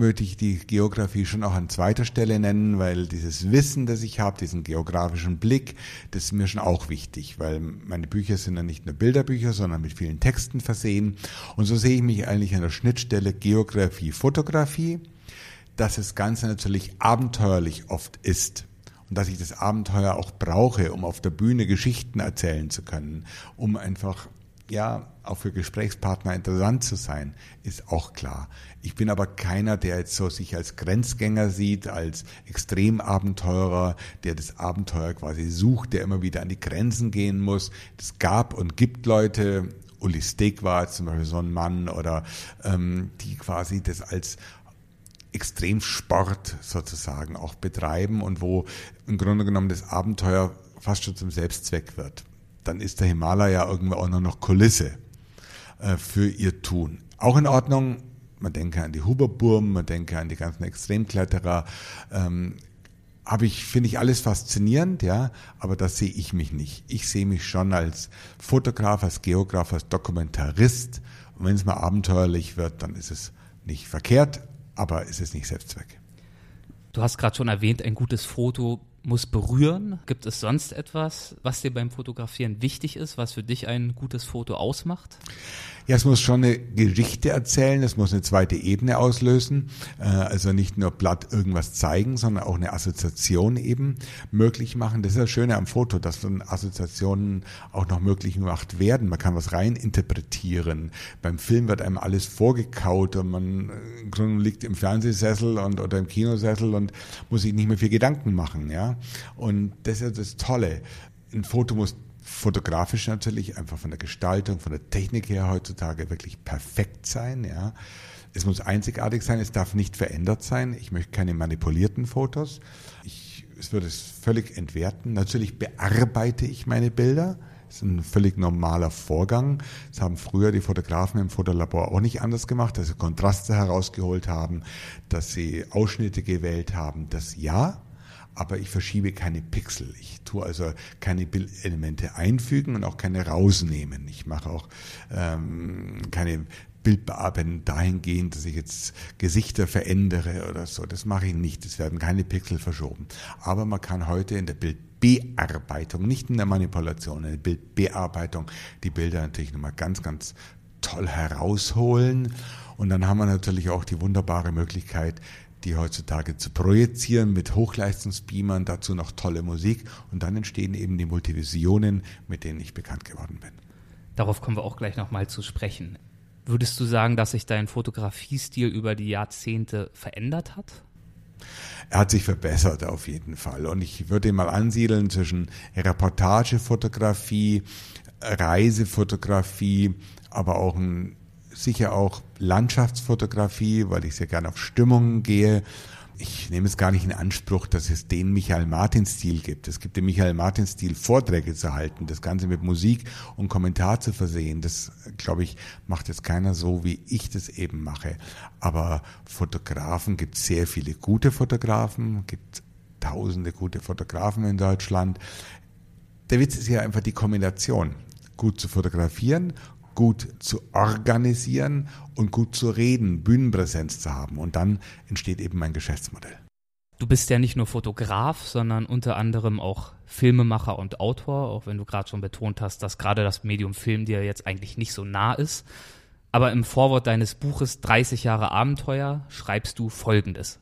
würde ich die Geografie schon auch an zweiter Stelle nennen, weil dieses Wissen, das ich habe, diesen geografischen Blick, das ist mir schon auch wichtig, weil meine Bücher sind ja nicht nur Bilderbücher, sondern mit vielen Texten versehen. Und so sehe ich mich eigentlich an der Schnittstelle Geografie, Fotografie, dass das Ganze natürlich abenteuerlich oft ist und dass ich das Abenteuer auch brauche, um auf der Bühne Geschichten erzählen zu können, um einfach ja, auch für Gesprächspartner interessant zu sein, ist auch klar. Ich bin aber keiner, der jetzt so sich als Grenzgänger sieht, als Extremabenteurer, der das Abenteuer quasi sucht, der immer wieder an die Grenzen gehen muss. Es gab und gibt Leute, Uli Steak war zum Beispiel so ein Mann, oder ähm, die quasi das als Extremsport sozusagen auch betreiben und wo im Grunde genommen das Abenteuer fast schon zum Selbstzweck wird dann ist der Himalaya irgendwo auch noch Kulisse für ihr Tun. Auch in Ordnung, man denke an die Huberburm, man denke an die ganzen Extremkletterer. Ähm, habe ich, finde ich alles faszinierend, ja, aber da sehe ich mich nicht. Ich sehe mich schon als Fotograf, als Geograf, als Dokumentarist. Und wenn es mal abenteuerlich wird, dann ist es nicht verkehrt, aber ist es nicht Selbstzweck. Du hast gerade schon erwähnt, ein gutes Foto muss berühren. Gibt es sonst etwas, was dir beim Fotografieren wichtig ist, was für dich ein gutes Foto ausmacht? Ja, es muss schon eine Geschichte erzählen, es muss eine zweite Ebene auslösen, äh, also nicht nur platt irgendwas zeigen, sondern auch eine Assoziation eben möglich machen. Das ist das Schöne am Foto, dass dann Assoziationen auch noch möglich gemacht werden. Man kann was rein interpretieren. Beim Film wird einem alles vorgekaut und man äh, liegt im Fernsehsessel und oder im Kinosessel und muss sich nicht mehr viel Gedanken machen, ja. Und das ist das Tolle. Ein Foto muss fotografisch natürlich einfach von der Gestaltung, von der Technik her heutzutage wirklich perfekt sein, ja. Es muss einzigartig sein, es darf nicht verändert sein. Ich möchte keine manipulierten Fotos. Ich, es würde es völlig entwerten. Natürlich bearbeite ich meine Bilder. Das ist ein völlig normaler Vorgang. Das haben früher die Fotografen im Fotolabor auch nicht anders gemacht, dass sie Kontraste herausgeholt haben, dass sie Ausschnitte gewählt haben. Das ja, aber ich verschiebe keine Pixel. Ich tue also keine Bildelemente einfügen und auch keine rausnehmen. Ich mache auch ähm, keine Bildbearbeitung dahingehend, dass ich jetzt Gesichter verändere oder so. Das mache ich nicht. Es werden keine Pixel verschoben. Aber man kann heute in der Bildbearbeitung, nicht in der Manipulation, in der Bildbearbeitung die Bilder natürlich nochmal ganz, ganz toll herausholen. Und dann haben wir natürlich auch die wunderbare Möglichkeit, die heutzutage zu projizieren mit Hochleistungsbeamern, dazu noch tolle Musik und dann entstehen eben die Multivisionen, mit denen ich bekannt geworden bin. Darauf kommen wir auch gleich nochmal zu sprechen. Würdest du sagen, dass sich dein Fotografiestil über die Jahrzehnte verändert hat? Er hat sich verbessert auf jeden Fall. Und ich würde ihn mal ansiedeln zwischen Reportagefotografie, Reisefotografie, aber auch ein sicher auch Landschaftsfotografie, weil ich sehr gerne auf Stimmungen gehe. Ich nehme es gar nicht in Anspruch, dass es den Michael Martin-Stil gibt. Es gibt den Michael Martin-Stil, Vorträge zu halten, das Ganze mit Musik und Kommentar zu versehen. Das, glaube ich, macht jetzt keiner so, wie ich das eben mache. Aber Fotografen gibt sehr viele gute Fotografen, gibt tausende gute Fotografen in Deutschland. Der Witz ist ja einfach die Kombination gut zu fotografieren gut zu organisieren und gut zu reden, Bühnenpräsenz zu haben. Und dann entsteht eben mein Geschäftsmodell. Du bist ja nicht nur Fotograf, sondern unter anderem auch Filmemacher und Autor, auch wenn du gerade schon betont hast, dass gerade das Medium Film dir jetzt eigentlich nicht so nah ist. Aber im Vorwort deines Buches 30 Jahre Abenteuer schreibst du Folgendes.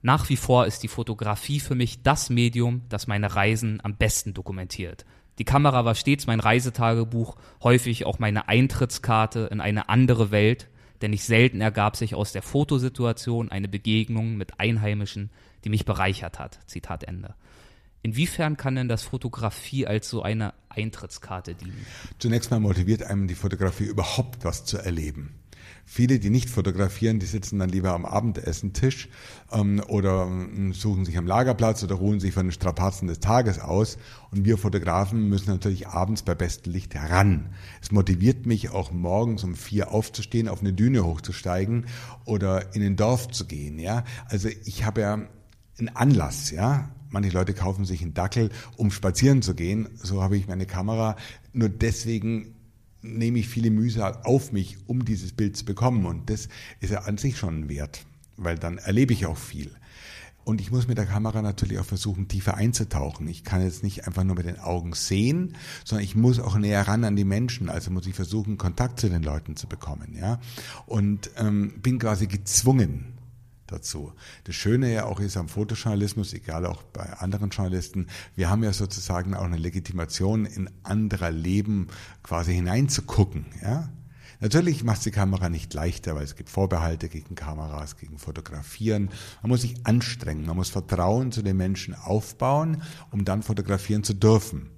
Nach wie vor ist die Fotografie für mich das Medium, das meine Reisen am besten dokumentiert. Die Kamera war stets mein Reisetagebuch, häufig auch meine Eintrittskarte in eine andere Welt, denn nicht selten ergab sich aus der Fotosituation eine Begegnung mit Einheimischen, die mich bereichert hat. Zitat Ende. Inwiefern kann denn das Fotografie als so eine Eintrittskarte dienen? Zunächst mal motiviert einem die Fotografie überhaupt was zu erleben. Viele, die nicht fotografieren, die sitzen dann lieber am Abendessentisch ähm, oder ähm, suchen sich am Lagerplatz oder ruhen sich von den Strapazen des Tages aus. Und wir Fotografen müssen natürlich abends bei bestem Licht heran. Es motiviert mich auch morgens um vier aufzustehen, auf eine Düne hochzusteigen oder in ein Dorf zu gehen. Ja, also ich habe ja einen Anlass, ja. Manche Leute kaufen sich einen Dackel, um spazieren zu gehen. So habe ich meine Kamera. Nur deswegen nehme ich viele Mühsal auf mich, um dieses Bild zu bekommen. Und das ist ja an sich schon ein Wert, weil dann erlebe ich auch viel. Und ich muss mit der Kamera natürlich auch versuchen, tiefer einzutauchen. Ich kann jetzt nicht einfach nur mit den Augen sehen, sondern ich muss auch näher ran an die Menschen. Also muss ich versuchen, Kontakt zu den Leuten zu bekommen. Ja, und ähm, bin quasi gezwungen, dazu. Das Schöne ja auch ist am Fotojournalismus, egal auch bei anderen Journalisten, wir haben ja sozusagen auch eine Legitimation in anderer Leben quasi hineinzugucken, ja. Natürlich macht die Kamera nicht leichter, weil es gibt Vorbehalte gegen Kameras, gegen Fotografieren. Man muss sich anstrengen, man muss Vertrauen zu den Menschen aufbauen, um dann fotografieren zu dürfen.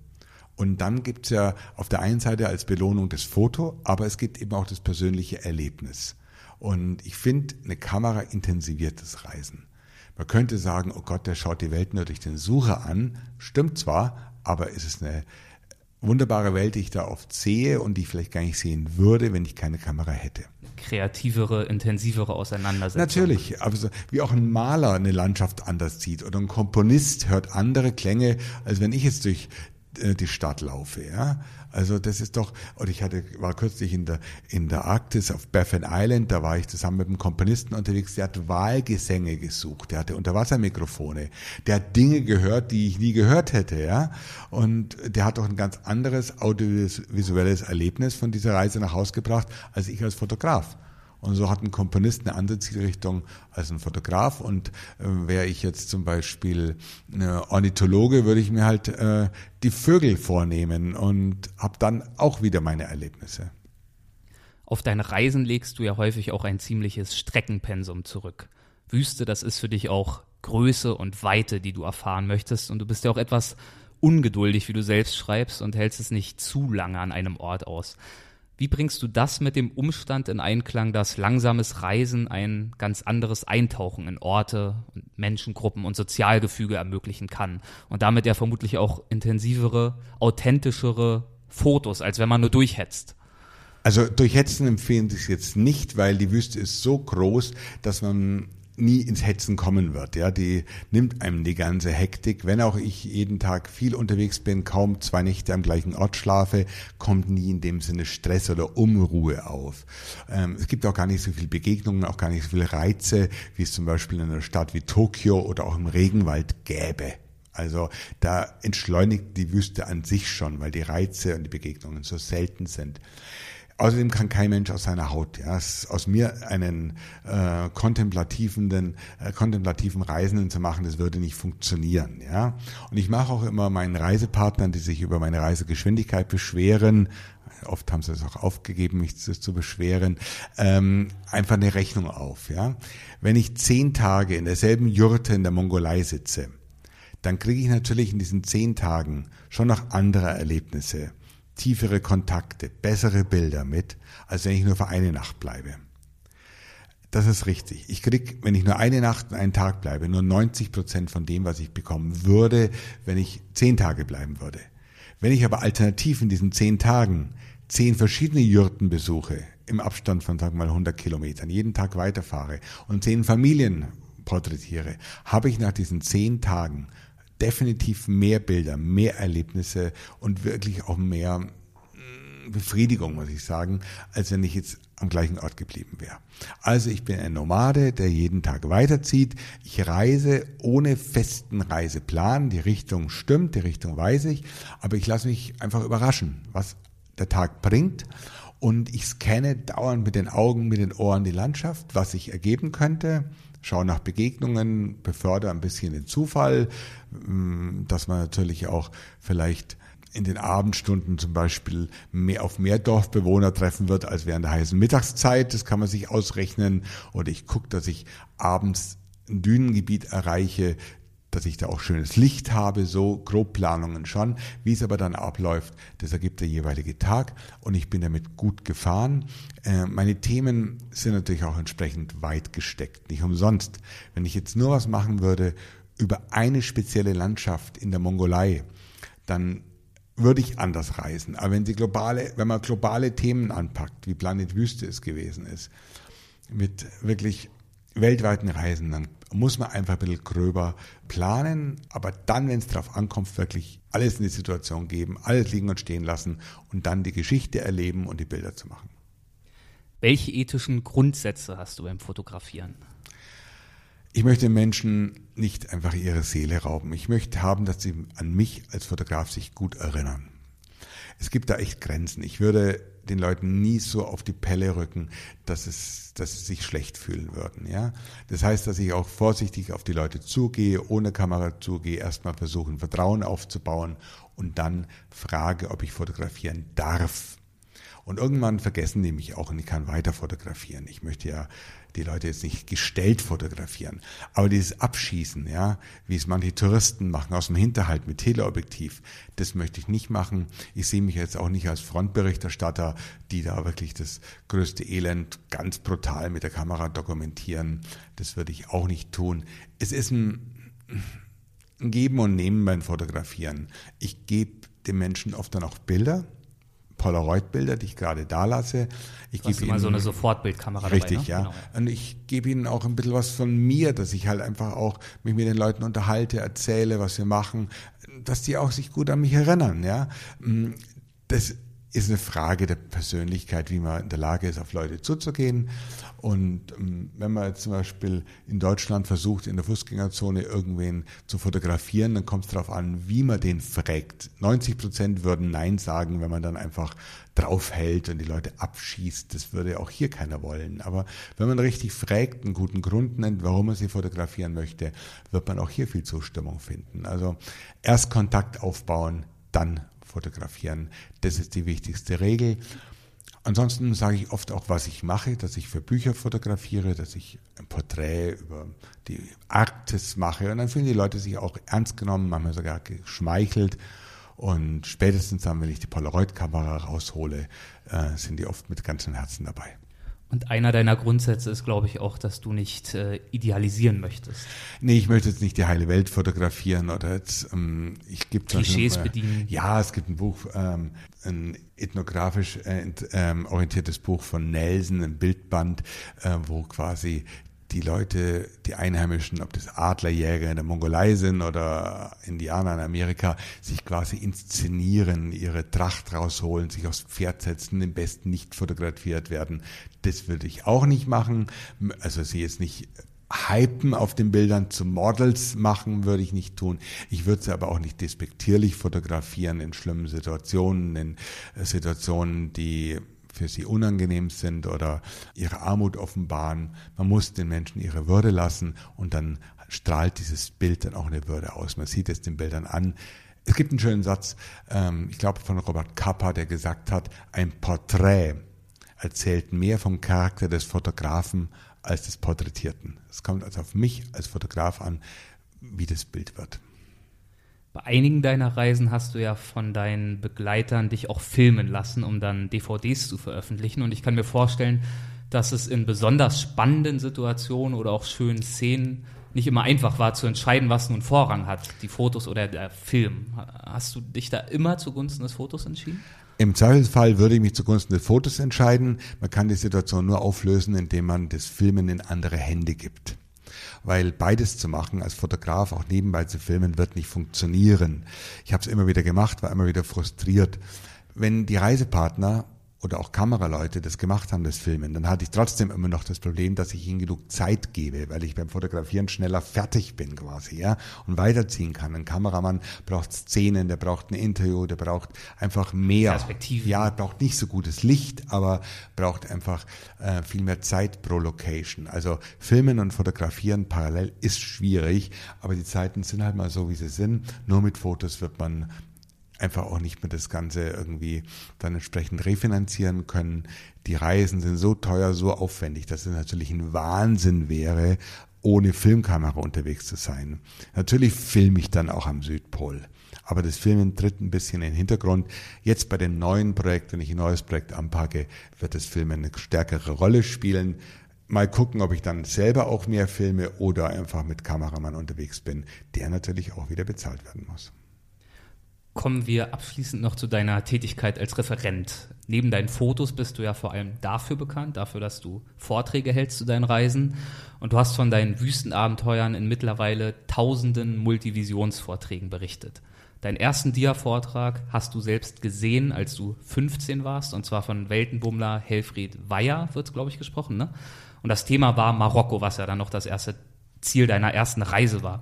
Und dann gibt's ja auf der einen Seite als Belohnung das Foto, aber es gibt eben auch das persönliche Erlebnis. Und ich finde, eine Kamera intensiviert das Reisen. Man könnte sagen, oh Gott, der schaut die Welt nur durch den Sucher an. Stimmt zwar, aber es ist eine wunderbare Welt, die ich da oft sehe und die ich vielleicht gar nicht sehen würde, wenn ich keine Kamera hätte. Kreativere, intensivere Auseinandersetzung. Natürlich, also wie auch ein Maler eine Landschaft anders sieht oder ein Komponist hört andere Klänge, als wenn ich jetzt durch die Stadt laufe, ja. Also das ist doch, oder ich hatte, war kürzlich in der, in der Arktis auf Baffin Island, da war ich zusammen mit einem Komponisten unterwegs, der hat Wahlgesänge gesucht, der hatte Unterwassermikrofone, der hat Dinge gehört, die ich nie gehört hätte, ja. Und der hat doch ein ganz anderes audiovisuelles Erlebnis von dieser Reise nach Haus gebracht, als ich als Fotograf. Und so hat ein Komponist eine andere Zielrichtung als ein Fotograf. Und äh, wäre ich jetzt zum Beispiel eine Ornithologe, würde ich mir halt äh, die Vögel vornehmen und habe dann auch wieder meine Erlebnisse. Auf deine Reisen legst du ja häufig auch ein ziemliches Streckenpensum zurück. Wüste, das ist für dich auch Größe und Weite, die du erfahren möchtest. Und du bist ja auch etwas ungeduldig, wie du selbst schreibst, und hältst es nicht zu lange an einem Ort aus. Wie bringst du das mit dem Umstand in Einklang, dass langsames Reisen ein ganz anderes Eintauchen in Orte, Menschengruppen und Sozialgefüge ermöglichen kann und damit ja vermutlich auch intensivere, authentischere Fotos, als wenn man nur durchhetzt. Also durchhetzen empfehlen sich jetzt nicht, weil die Wüste ist so groß, dass man nie ins Hetzen kommen wird. Ja, die nimmt einem die ganze Hektik. Wenn auch ich jeden Tag viel unterwegs bin, kaum zwei Nächte am gleichen Ort schlafe, kommt nie in dem Sinne Stress oder Unruhe auf. Ähm, es gibt auch gar nicht so viele Begegnungen, auch gar nicht so viele Reize, wie es zum Beispiel in einer Stadt wie Tokio oder auch im Regenwald gäbe. Also da entschleunigt die Wüste an sich schon, weil die Reize und die Begegnungen so selten sind. Außerdem kann kein Mensch aus seiner Haut, ja, aus mir einen äh, kontemplativen, äh, kontemplativen Reisenden zu machen, das würde nicht funktionieren, ja. Und ich mache auch immer meinen Reisepartnern, die sich über meine Reisegeschwindigkeit beschweren, oft haben sie es auch aufgegeben, mich zu, zu beschweren, ähm, einfach eine Rechnung auf, ja. Wenn ich zehn Tage in derselben Jurte in der Mongolei sitze, dann kriege ich natürlich in diesen zehn Tagen schon noch andere Erlebnisse tiefere Kontakte, bessere Bilder mit, als wenn ich nur für eine Nacht bleibe. Das ist richtig. Ich krieg, wenn ich nur eine Nacht und einen Tag bleibe, nur 90 Prozent von dem, was ich bekommen würde, wenn ich zehn Tage bleiben würde. Wenn ich aber alternativ in diesen zehn Tagen zehn verschiedene Jurten besuche, im Abstand von, sagen wir mal, 100 Kilometern, jeden Tag weiterfahre und zehn Familien porträtiere, habe ich nach diesen zehn Tagen definitiv mehr Bilder, mehr Erlebnisse und wirklich auch mehr mm, Befriedigung, muss ich sagen, als wenn ich jetzt am gleichen Ort geblieben wäre. Also ich bin ein Nomade, der jeden Tag weiterzieht. Ich reise ohne festen Reiseplan. Die Richtung stimmt, die Richtung weiß ich, aber ich lasse mich einfach überraschen, was der Tag bringt. Und ich scanne dauernd mit den Augen, mit den Ohren die Landschaft, was sich ergeben könnte schaue nach Begegnungen, befördere ein bisschen den Zufall, mm, dass man natürlich auch vielleicht in den Abendstunden zum Beispiel mehr auf mehr Dorfbewohner treffen wird als während der heißen Mittagszeit. Das kann man sich ausrechnen. Oder ich gucke, dass ich abends ein Dünengebiet erreiche, dass ich da auch schönes Licht habe, so Grobplanungen schon. Wie es aber dann abläuft, das ergibt der jeweilige Tag und ich bin damit gut gefahren. Äh, meine Themen sind natürlich auch entsprechend weit gesteckt, nicht umsonst. Wenn ich jetzt nur was machen würde über eine spezielle Landschaft in der Mongolei, dann würde ich anders reisen. Aber wenn sie globale, wenn man globale Themen anpackt, wie Planet Wüste es gewesen ist, mit wirklich weltweiten Reisen, dann muss man einfach ein bisschen gröber planen, aber dann, wenn es darauf ankommt, wirklich alles in die Situation geben, alles liegen und stehen lassen und dann die Geschichte erleben und die Bilder zu machen. Welche ethischen Grundsätze hast du beim Fotografieren? Ich möchte Menschen nicht einfach ihre Seele rauben. Ich möchte haben, dass sie an mich als Fotograf sich gut erinnern. Es gibt da echt Grenzen. Ich würde den Leuten nie so auf die Pelle rücken, dass es, dass sie sich schlecht fühlen würden, ja. Das heißt, dass ich auch vorsichtig auf die Leute zugehe, ohne Kamera zugehe, erstmal versuchen, Vertrauen aufzubauen und dann frage, ob ich fotografieren darf. Und irgendwann vergessen die mich auch und ich kann weiter fotografieren. Ich möchte ja die Leute jetzt nicht gestellt fotografieren. Aber dieses Abschießen, ja, wie es manche Touristen machen aus dem Hinterhalt mit Teleobjektiv, das möchte ich nicht machen. Ich sehe mich jetzt auch nicht als Frontberichterstatter, die da wirklich das größte Elend ganz brutal mit der Kamera dokumentieren. Das würde ich auch nicht tun. Es ist ein, Geben und Nehmen beim Fotografieren. Ich gebe den Menschen oft dann auch Bilder, Polaroid-Bilder, die ich gerade da lasse. Ich gebe ihnen mal so eine Sofortbildkamera richtig, dabei, ne? ja. Genau. Und ich gebe ihnen auch ein bisschen was von mir, dass ich halt einfach auch mich mit den Leuten unterhalte, erzähle, was wir machen, dass die auch sich gut an mich erinnern, ja. Das ist eine Frage der Persönlichkeit, wie man in der Lage ist, auf Leute zuzugehen. Und ähm, wenn man jetzt zum Beispiel in Deutschland versucht, in der Fußgängerzone irgendwen zu fotografieren, dann kommt es darauf an, wie man den fragt. 90 Prozent würden Nein sagen, wenn man dann einfach draufhält und die Leute abschießt. Das würde auch hier keiner wollen. Aber wenn man richtig fragt, einen guten Grund nennt, warum man sie fotografieren möchte, wird man auch hier viel Zustimmung finden. Also erst Kontakt aufbauen, dann fotografieren. Das ist die wichtigste Regel. Ansonsten sage ich oft auch, was ich mache, dass ich für Bücher fotografiere, dass ich ein Porträt über die Arktis mache. Und dann fühlen die Leute sich auch ernst genommen, manchmal sogar geschmeichelt. Und spätestens dann, wenn ich die Polaroid-Kamera raushole, äh, sind die oft mit ganzem Herzen dabei. Und einer deiner Grundsätze ist, glaube ich, auch, dass du nicht äh, idealisieren möchtest. Nee, ich möchte jetzt nicht die heile Welt fotografieren oder jetzt, ähm, ich gebe Klischees Beispiel, bedienen. Ja, es gibt ein Buch, ähm, ein ethnografisch äh, ähm, orientiertes Buch von Nelson, ein Bildband, äh, wo quasi die Leute, die Einheimischen, ob das Adlerjäger in der Mongolei sind oder Indianer in Amerika, sich quasi inszenieren, ihre Tracht rausholen, sich aufs Pferd setzen, im besten nicht fotografiert werden. Das würde ich auch nicht machen. Also sie jetzt nicht hypen auf den Bildern zu Models machen, würde ich nicht tun. Ich würde sie aber auch nicht despektierlich fotografieren in schlimmen Situationen, in Situationen, die für sie unangenehm sind oder ihre Armut offenbaren. Man muss den Menschen ihre Würde lassen und dann strahlt dieses Bild dann auch eine Würde aus. Man sieht es den Bildern an. Es gibt einen schönen Satz, ähm, ich glaube von Robert Kappa, der gesagt hat, ein Porträt erzählt mehr vom Charakter des Fotografen als des Porträtierten. Es kommt also auf mich als Fotograf an, wie das Bild wird. Bei einigen deiner Reisen hast du ja von deinen Begleitern dich auch filmen lassen, um dann DVDs zu veröffentlichen. Und ich kann mir vorstellen, dass es in besonders spannenden Situationen oder auch schönen Szenen nicht immer einfach war zu entscheiden, was nun Vorrang hat, die Fotos oder der Film. Hast du dich da immer zugunsten des Fotos entschieden? Im Zweifelsfall würde ich mich zugunsten des Fotos entscheiden. Man kann die Situation nur auflösen, indem man das Filmen in andere Hände gibt weil beides zu machen, als Fotograf auch nebenbei zu filmen, wird nicht funktionieren. Ich habe es immer wieder gemacht, war immer wieder frustriert. Wenn die Reisepartner oder auch Kameraleute das gemacht haben, das Filmen, dann hatte ich trotzdem immer noch das Problem, dass ich ihnen genug Zeit gebe, weil ich beim Fotografieren schneller fertig bin quasi, ja, und weiterziehen kann. Ein Kameramann braucht Szenen, der braucht ein Interview, der braucht einfach mehr. Perspektive. Ja, braucht nicht so gutes Licht, aber braucht einfach äh, viel mehr Zeit pro Location. Also Filmen und Fotografieren parallel ist schwierig, aber die Zeiten sind halt mal so, wie sie sind. Nur mit Fotos wird man einfach auch nicht mehr das Ganze irgendwie dann entsprechend refinanzieren können. Die Reisen sind so teuer, so aufwendig, dass es natürlich ein Wahnsinn wäre, ohne Filmkamera unterwegs zu sein. Natürlich filme ich dann auch am Südpol. Aber das Filmen tritt ein bisschen in den Hintergrund. Jetzt bei dem neuen Projekt, wenn ich ein neues Projekt anpacke, wird das Filmen eine stärkere Rolle spielen. Mal gucken, ob ich dann selber auch mehr filme oder einfach mit Kameramann unterwegs bin, der natürlich auch wieder bezahlt werden muss. Kommen wir abschließend noch zu deiner Tätigkeit als Referent. Neben deinen Fotos bist du ja vor allem dafür bekannt, dafür, dass du Vorträge hältst zu deinen Reisen. Und du hast von deinen Wüstenabenteuern in mittlerweile tausenden Multivisionsvorträgen berichtet. Deinen ersten Dia-Vortrag hast du selbst gesehen, als du 15 warst, und zwar von Weltenbummler Helfried Weyer, wird glaube ich, gesprochen. Ne? Und das Thema war Marokko, was ja dann noch das erste Ziel deiner ersten Reise war.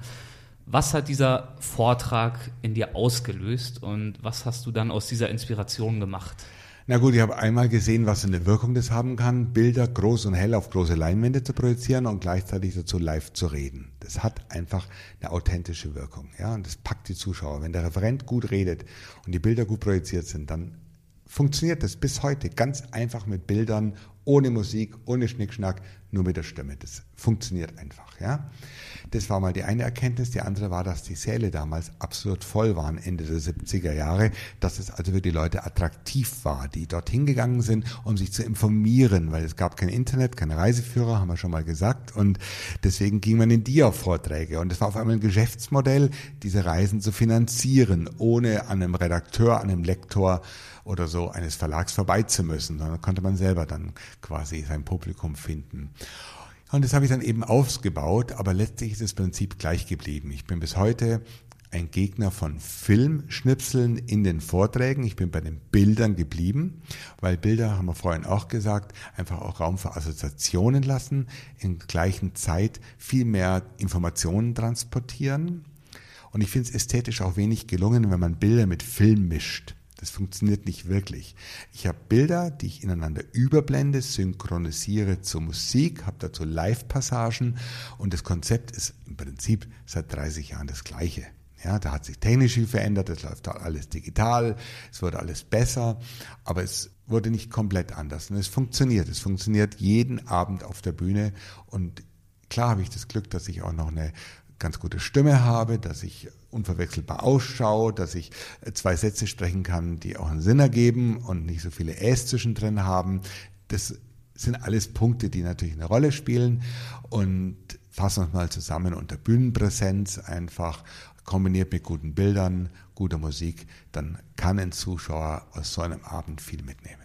Was hat dieser Vortrag in dir ausgelöst und was hast du dann aus dieser Inspiration gemacht? Na gut, ich habe einmal gesehen, was eine Wirkung das haben kann, Bilder groß und hell auf große Leinwände zu projizieren und gleichzeitig dazu live zu reden. Das hat einfach eine authentische Wirkung, ja, und das packt die Zuschauer. Wenn der Referent gut redet und die Bilder gut projiziert sind, dann funktioniert das bis heute ganz einfach mit Bildern, ohne Musik, ohne Schnickschnack, nur mit der Stimme. Das funktioniert einfach, ja. Das war mal die eine Erkenntnis. Die andere war, dass die Säle damals absolut voll waren, Ende der 70er Jahre, dass es also für die Leute attraktiv war, die dorthin gegangen sind, um sich zu informieren, weil es gab kein Internet, keine Reiseführer, haben wir schon mal gesagt. Und deswegen ging man in die auf Vorträge. Und es war auf einmal ein Geschäftsmodell, diese Reisen zu finanzieren, ohne an einem Redakteur, an einem Lektor oder so eines Verlags vorbei zu sondern konnte man selber dann quasi sein Publikum finden. Und das habe ich dann eben ausgebaut, aber letztlich ist das Prinzip gleich geblieben. Ich bin bis heute ein Gegner von Filmschnipseln in den Vorträgen. Ich bin bei den Bildern geblieben, weil Bilder, haben wir vorhin auch gesagt, einfach auch Raum für Assoziationen lassen, in gleichen Zeit viel mehr Informationen transportieren. Und ich finde es ästhetisch auch wenig gelungen, wenn man Bilder mit Film mischt. Das funktioniert nicht wirklich. Ich habe Bilder, die ich ineinander überblende, synchronisiere zur Musik, habe dazu Live-Passagen und das Konzept ist im Prinzip seit 30 Jahren das gleiche. Ja, da hat sich technisch viel verändert, es läuft alles digital, es wurde alles besser, aber es wurde nicht komplett anders. Und es funktioniert. Es funktioniert jeden Abend auf der Bühne und klar habe ich das Glück, dass ich auch noch eine ganz gute Stimme habe, dass ich unverwechselbar ausschaue, dass ich äh, zwei Sätze sprechen kann, die auch einen Sinn ergeben und nicht so viele Äs zwischendrin haben. Das sind alles Punkte, die natürlich eine Rolle spielen und fassen uns mal zusammen unter Bühnenpräsenz einfach kombiniert mit guten Bildern, guter Musik, dann kann ein Zuschauer aus so einem Abend viel mitnehmen.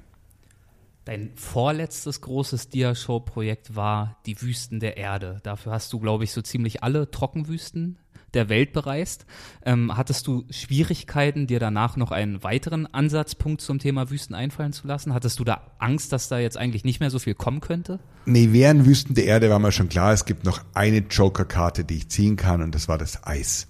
Dein vorletztes großes Dia-Show-Projekt war Die Wüsten der Erde. Dafür hast du, glaube ich, so ziemlich alle Trockenwüsten der Welt bereist. Ähm, hattest du Schwierigkeiten, dir danach noch einen weiteren Ansatzpunkt zum Thema Wüsten einfallen zu lassen? Hattest du da Angst, dass da jetzt eigentlich nicht mehr so viel kommen könnte? Nee, während Wüsten der Erde war mir schon klar, es gibt noch eine Joker-Karte, die ich ziehen kann und das war das Eis.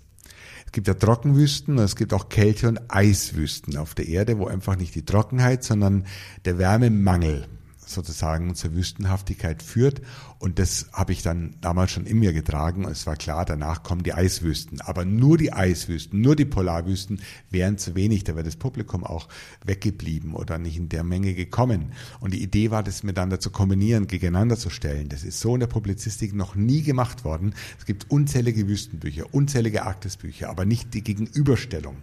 Es gibt ja Trockenwüsten und es gibt auch Kälte- und Eiswüsten auf der Erde, wo einfach nicht die Trockenheit, sondern der Wärmemangel sozusagen zur Wüstenhaftigkeit führt. Und das habe ich dann damals schon in mir getragen. Und es war klar, danach kommen die Eiswüsten. Aber nur die Eiswüsten, nur die Polarwüsten wären zu wenig. Da wäre das Publikum auch weggeblieben oder nicht in der Menge gekommen. Und die Idee war, das miteinander zu kombinieren, gegeneinander zu stellen. Das ist so in der Publizistik noch nie gemacht worden. Es gibt unzählige Wüstenbücher, unzählige Arktisbücher, aber nicht die Gegenüberstellung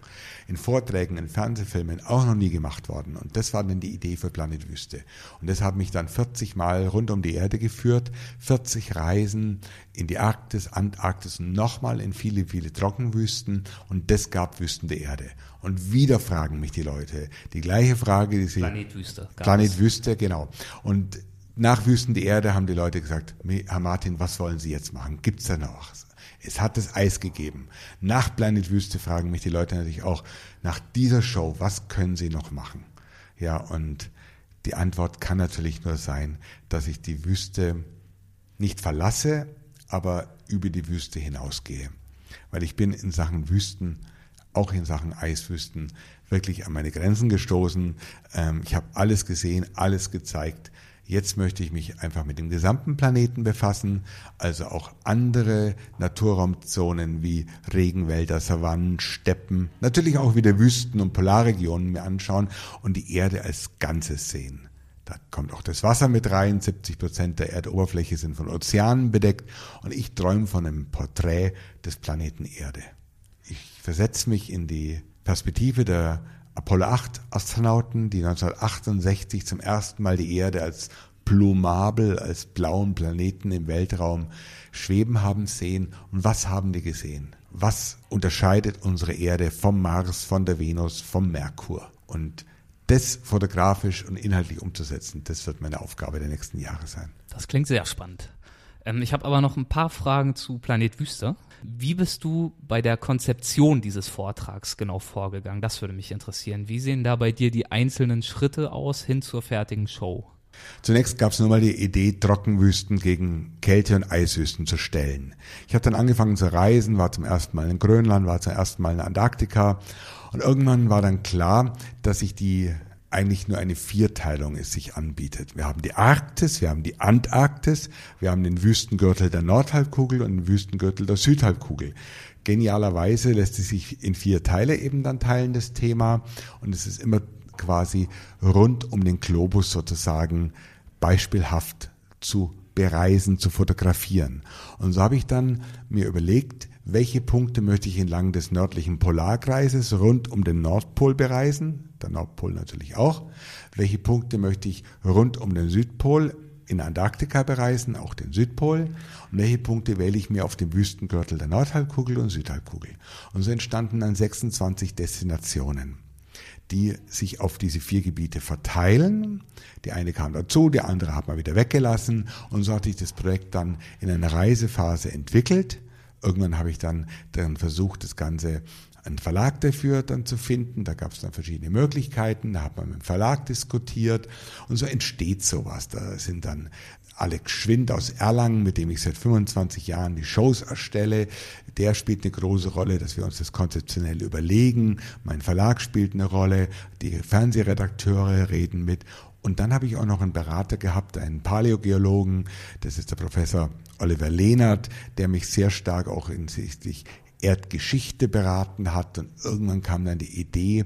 in Vorträgen, in Fernsehfilmen auch noch nie gemacht worden. Und das war dann die Idee für Planet Wüste. Und das hat mich dann 40 Mal rund um die Erde geführt, 40 Reisen in die Arktis, Antarktis und nochmal in viele, viele Trockenwüsten. Und das gab Wüsten der Erde. Und wieder fragen mich die Leute die gleiche Frage, die sie Planet Wüste. Planet Wüste, genau. Und nach Wüsten der Erde haben die Leute gesagt, Herr Martin, was wollen Sie jetzt machen? Gibt's da noch was? Es hat das Eis gegeben. Nach Planet Wüste fragen mich die Leute natürlich auch, nach dieser Show, was können sie noch machen? Ja, und die Antwort kann natürlich nur sein, dass ich die Wüste nicht verlasse, aber über die Wüste hinausgehe. Weil ich bin in Sachen Wüsten, auch in Sachen Eiswüsten, wirklich an meine Grenzen gestoßen. Ähm, ich habe alles gesehen, alles gezeigt. Jetzt möchte ich mich einfach mit dem gesamten Planeten befassen, also auch andere Naturraumzonen wie Regenwälder, Savannen, Steppen, natürlich auch wieder Wüsten und Polarregionen mir anschauen und die Erde als Ganzes sehen. Da kommt auch das Wasser mit rein. 70 Prozent der Erdoberfläche sind von Ozeanen bedeckt. Und ich träume von einem Porträt des Planeten Erde. Ich versetze mich in die Perspektive der Apollo 8 Astronauten, die 1968 zum ersten Mal die Erde als Plumabel, als blauen Planeten im Weltraum schweben haben sehen. Und was haben die gesehen? Was unterscheidet unsere Erde vom Mars, von der Venus, vom Merkur? Und das fotografisch und inhaltlich umzusetzen, das wird meine Aufgabe der nächsten Jahre sein. Das klingt sehr spannend. Ähm, ich habe aber noch ein paar Fragen zu Planet Wüste. Wie bist du bei der Konzeption dieses Vortrags genau vorgegangen? Das würde mich interessieren. Wie sehen da bei dir die einzelnen Schritte aus hin zur fertigen Show? Zunächst gab es nur mal die Idee, Trockenwüsten gegen Kälte- und Eiswüsten zu stellen. Ich habe dann angefangen zu reisen, war zum ersten Mal in Grönland, war zum ersten Mal in Antarktika und irgendwann war dann klar, dass ich die eigentlich nur eine Vierteilung es sich anbietet. Wir haben die Arktis, wir haben die Antarktis, wir haben den Wüstengürtel der Nordhalbkugel und den Wüstengürtel der Südhalbkugel. Genialerweise lässt es sich in vier Teile eben dann teilen, das Thema. Und es ist immer quasi rund um den Globus sozusagen beispielhaft zu bereisen, zu fotografieren. Und so habe ich dann mir überlegt, welche Punkte möchte ich entlang des nördlichen Polarkreises rund um den Nordpol bereisen, der Nordpol natürlich auch, welche Punkte möchte ich rund um den Südpol in Antarktika bereisen, auch den Südpol, und welche Punkte wähle ich mir auf dem Wüstengürtel der Nordhalbkugel und Südhalbkugel. Und so entstanden dann 26 Destinationen die sich auf diese vier Gebiete verteilen. Die eine kam dazu, die andere hat man wieder weggelassen und so hat sich das Projekt dann in einer Reisephase entwickelt. Irgendwann habe ich dann, dann versucht, das Ganze einen Verlag dafür dann zu finden. Da gab es dann verschiedene Möglichkeiten. Da hat man mit dem Verlag diskutiert und so entsteht sowas. Da sind dann Alex Schwind aus Erlangen, mit dem ich seit 25 Jahren die Shows erstelle. Der spielt eine große Rolle, dass wir uns das konzeptionell überlegen. Mein Verlag spielt eine Rolle. Die Fernsehredakteure reden mit. Und dann habe ich auch noch einen Berater gehabt, einen Paläogeologen. Das ist der Professor Oliver Lehnert, der mich sehr stark auch hinsichtlich Erdgeschichte beraten hat. Und irgendwann kam dann die Idee,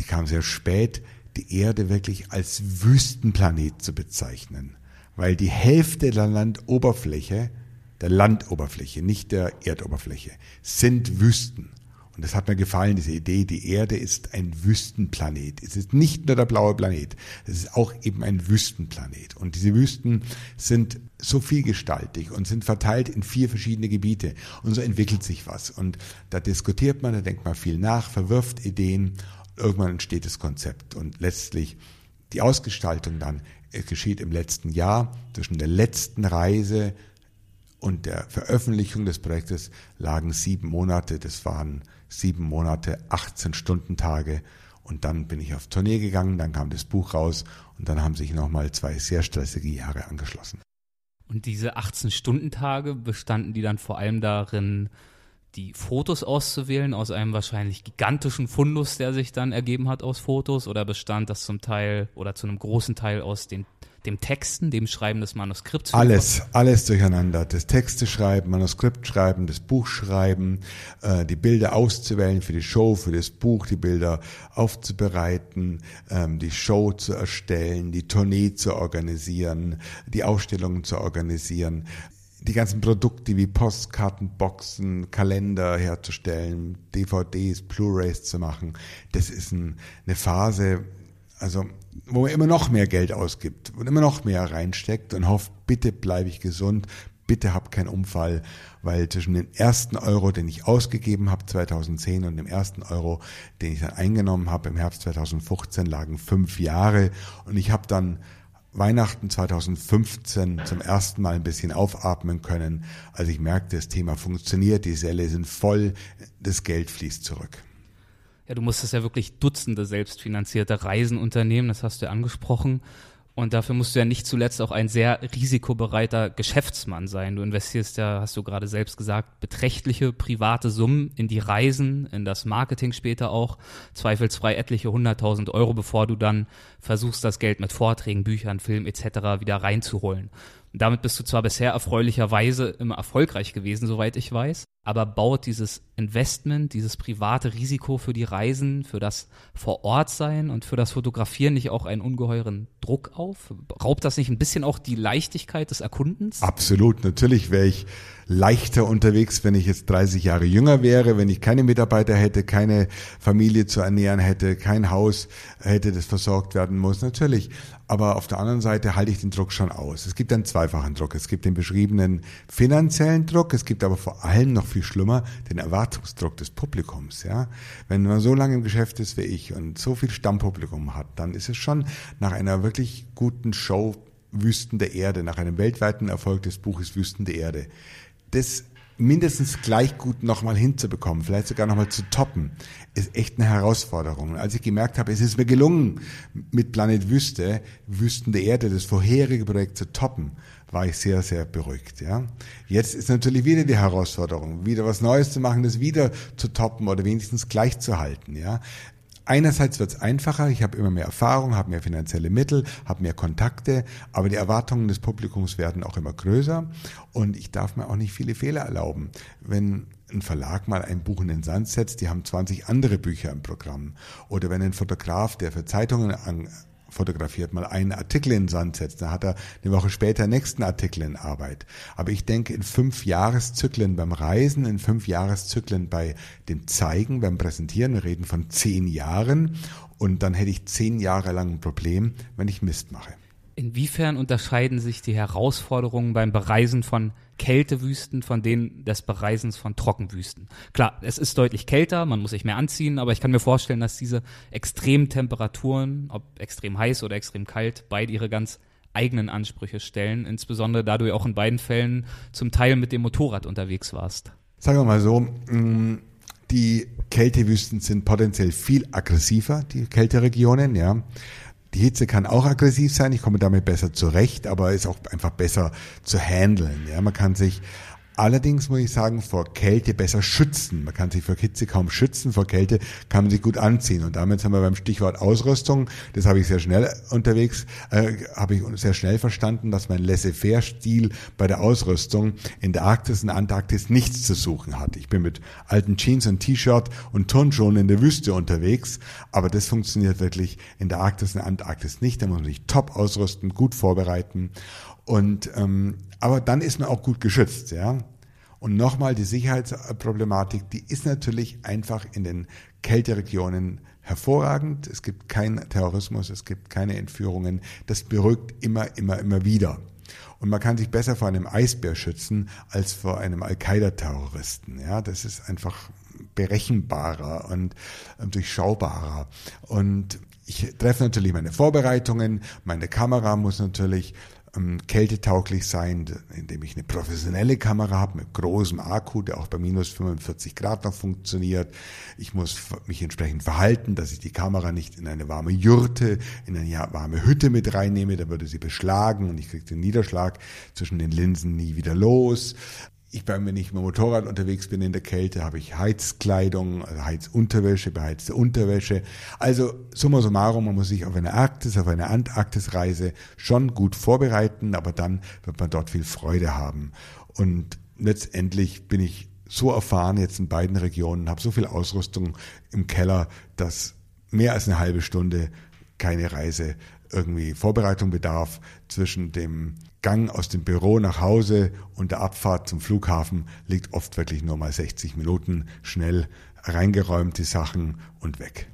die kam sehr spät, die Erde wirklich als Wüstenplanet zu bezeichnen weil die Hälfte der Landoberfläche, der Landoberfläche, nicht der Erdoberfläche, sind Wüsten. Und das hat mir gefallen, diese Idee, die Erde ist ein Wüstenplanet. Es ist nicht nur der blaue Planet, es ist auch eben ein Wüstenplanet. Und diese Wüsten sind so vielgestaltig und sind verteilt in vier verschiedene Gebiete. Und so entwickelt sich was. Und da diskutiert man, da denkt man viel nach, verwirft Ideen. Irgendwann entsteht das Konzept. Und letztlich die Ausgestaltung dann geschieht im letzten Jahr zwischen der letzten Reise und der Veröffentlichung des Projektes lagen sieben Monate. Das waren sieben Monate, 18 Stundentage. Und dann bin ich auf Tournee gegangen, dann kam das Buch raus und dann haben sich nochmal zwei sehr stressige Jahre angeschlossen. Und diese 18-Stunden-Tage bestanden die dann vor allem darin, die Fotos auszuwählen aus einem wahrscheinlich gigantischen Fundus, der sich dann ergeben hat aus Fotos, oder bestand das zum Teil oder zu einem großen Teil aus den dem Texten, dem Schreiben des Manuskripts? Alles, alles durcheinander. Das Texte schreiben, Manuskript schreiben, das Buch schreiben, äh, die Bilder auszuwählen für die Show, für das Buch, die Bilder aufzubereiten, ähm, die Show zu erstellen, die Tournee zu organisieren, die Ausstellungen zu organisieren die ganzen Produkte wie Postkarten, Boxen, Kalender herzustellen, DVDs, Blu-rays zu machen, das ist ein, eine Phase, also wo man immer noch mehr Geld ausgibt und immer noch mehr reinsteckt und hofft, bitte bleibe ich gesund, bitte hab keinen Unfall, weil zwischen dem ersten Euro, den ich ausgegeben habe 2010 und dem ersten Euro, den ich dann eingenommen habe im Herbst 2015, lagen fünf Jahre und ich habe dann Weihnachten 2015 zum ersten Mal ein bisschen aufatmen können, als ich merkte, das Thema funktioniert, die Säle sind voll, das Geld fließt zurück. Ja, du musstest ja wirklich Dutzende selbstfinanzierte Reisen unternehmen, das hast du ja angesprochen. Und dafür musst du ja nicht zuletzt auch ein sehr risikobereiter Geschäftsmann sein. Du investierst ja, hast du gerade selbst gesagt, beträchtliche private Summen in die Reisen, in das Marketing später auch, zweifelsfrei etliche hunderttausend Euro, bevor du dann versuchst, das Geld mit Vorträgen, Büchern, Film etc. wieder reinzuholen. Und damit bist du zwar bisher erfreulicherweise immer erfolgreich gewesen, soweit ich weiß, aber baut dieses Investment, dieses private Risiko für die Reisen, für das Vorortsein und für das Fotografieren nicht auch einen ungeheuren Druck auf? Raubt das nicht ein bisschen auch die Leichtigkeit des Erkundens? Absolut. Natürlich wäre ich leichter unterwegs, wenn ich jetzt 30 Jahre jünger wäre, wenn ich keine Mitarbeiter hätte, keine Familie zu ernähren hätte, kein Haus hätte, das versorgt werden muss. Natürlich. Aber auf der anderen Seite halte ich den Druck schon aus. Es gibt einen zweifachen Druck. Es gibt den beschriebenen finanziellen Druck. Es gibt aber vor allem noch viel schlimmer den Erwartungsdruck des Publikums. Ja, wenn man so lange im Geschäft ist wie ich und so viel Stammpublikum hat, dann ist es schon nach einer wirklich guten Show Wüsten der Erde, nach einem weltweiten Erfolg des Buches Wüsten der Erde. Das mindestens gleich gut nochmal hinzubekommen, vielleicht sogar nochmal zu toppen, ist echt eine Herausforderung. Und als ich gemerkt habe, es ist mir gelungen, mit Planet Wüste, Wüsten der Erde, das vorherige Projekt zu toppen, war ich sehr, sehr beruhigt. Ja. Jetzt ist natürlich wieder die Herausforderung, wieder was Neues zu machen, das wieder zu toppen oder wenigstens gleich zu halten. Ja. Einerseits wird es einfacher, ich habe immer mehr Erfahrung, habe mehr finanzielle Mittel, habe mehr Kontakte, aber die Erwartungen des Publikums werden auch immer größer und ich darf mir auch nicht viele Fehler erlauben. Wenn ein Verlag mal ein Buch in den Sand setzt, die haben 20 andere Bücher im Programm. Oder wenn ein Fotograf, der für Zeitungen an, fotografiert, mal einen Artikel in den Sand setzt, dann hat er eine Woche später nächsten Artikel in Arbeit. Aber ich denke, in fünf Jahreszyklen beim Reisen, in fünf Jahreszyklen bei dem Zeigen, beim Präsentieren, wir reden von zehn Jahren und dann hätte ich zehn Jahre lang ein Problem, wenn ich Mist mache. Inwiefern unterscheiden sich die Herausforderungen beim Bereisen von Kältewüsten von denen des Bereisens von Trockenwüsten? Klar, es ist deutlich kälter, man muss sich mehr anziehen, aber ich kann mir vorstellen, dass diese extremen Temperaturen, ob extrem heiß oder extrem kalt, beide ihre ganz eigenen Ansprüche stellen, insbesondere da du ja auch in beiden Fällen zum Teil mit dem Motorrad unterwegs warst. Sagen wir mal so, mm, die Kältewüsten sind potenziell viel aggressiver, die Kälteregionen, ja. Die Hitze kann auch aggressiv sein, ich komme damit besser zurecht, aber ist auch einfach besser zu handeln. Ja, man kann sich Allerdings muss ich sagen, vor Kälte besser schützen. Man kann sich vor Hitze kaum schützen, vor Kälte kann man sich gut anziehen. Und damit sind wir beim Stichwort Ausrüstung. Das habe ich sehr schnell unterwegs, äh, habe ich sehr schnell verstanden, dass mein Laissez-faire-Stil bei der Ausrüstung in der Arktis und Antarktis nichts zu suchen hat. Ich bin mit alten Jeans und T-Shirt und Turnschuhen in der Wüste unterwegs, aber das funktioniert wirklich in der Arktis und Antarktis nicht. Da muss man sich top ausrüsten, gut vorbereiten. Und ähm, aber dann ist man auch gut geschützt, ja. Und nochmal die Sicherheitsproblematik, die ist natürlich einfach in den Kälteregionen hervorragend. Es gibt keinen Terrorismus, es gibt keine Entführungen. Das beruhigt immer, immer, immer wieder. Und man kann sich besser vor einem Eisbär schützen als vor einem Al-Qaida-Terroristen. Ja, das ist einfach berechenbarer und äh, durchschaubarer. Und ich treffe natürlich meine Vorbereitungen. Meine Kamera muss natürlich ähm, kältetauglich sein, indem ich eine professionelle Kamera habe mit großem Akku, der auch bei minus 45 Grad noch funktioniert. Ich muss mich entsprechend verhalten, dass ich die Kamera nicht in eine warme Jurte, in eine warme Hütte mit reinnehme, da würde sie beschlagen und ich kriege den Niederschlag zwischen den Linsen nie wieder los. Ich bin, wenn ich mit dem Motorrad unterwegs bin in der Kälte, habe ich Heizkleidung, also Heizunterwäsche, beheizte Unterwäsche. Also summa summarum, man muss sich auf eine Arktis, auf eine Antarktisreise schon gut vorbereiten, aber dann wird man dort viel Freude haben. Und letztendlich bin ich so erfahren jetzt in beiden Regionen, habe so viel Ausrüstung im Keller, dass mehr als eine halbe Stunde keine Reise irgendwie Vorbereitung bedarf zwischen dem Gang aus dem Büro nach Hause und der Abfahrt zum Flughafen liegt oft wirklich nur mal 60 Minuten schnell reingeräumt die Sachen und weg.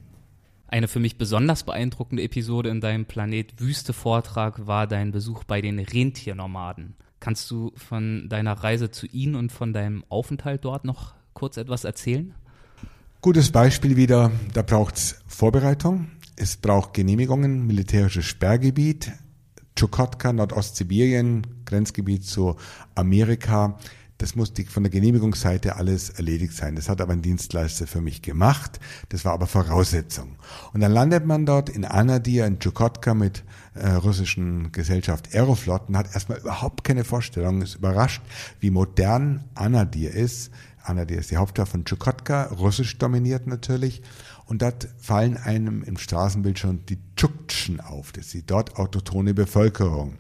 Eine für mich besonders beeindruckende Episode in deinem Planet Wüste Vortrag war dein Besuch bei den Rentiernomaden. Kannst du von deiner Reise zu ihnen und von deinem Aufenthalt dort noch kurz etwas erzählen? Gutes Beispiel wieder, da braucht es Vorbereitung, es braucht Genehmigungen, militärisches Sperrgebiet, Chukotka, Nordostsibirien, Grenzgebiet zu Amerika. Das musste von der Genehmigungsseite alles erledigt sein. Das hat aber ein Dienstleister für mich gemacht. Das war aber Voraussetzung. Und dann landet man dort in Anadir, in Chukotka mit äh, russischen Gesellschaft Aeroflot und hat erstmal überhaupt keine Vorstellung, ist überrascht, wie modern Anadir ist. Anadir ist die Hauptstadt von Chukotka, russisch dominiert natürlich. Und dort fallen einem im Straßenbild schon die Tschuktschen auf. Das ist die dort autotone Bevölkerung.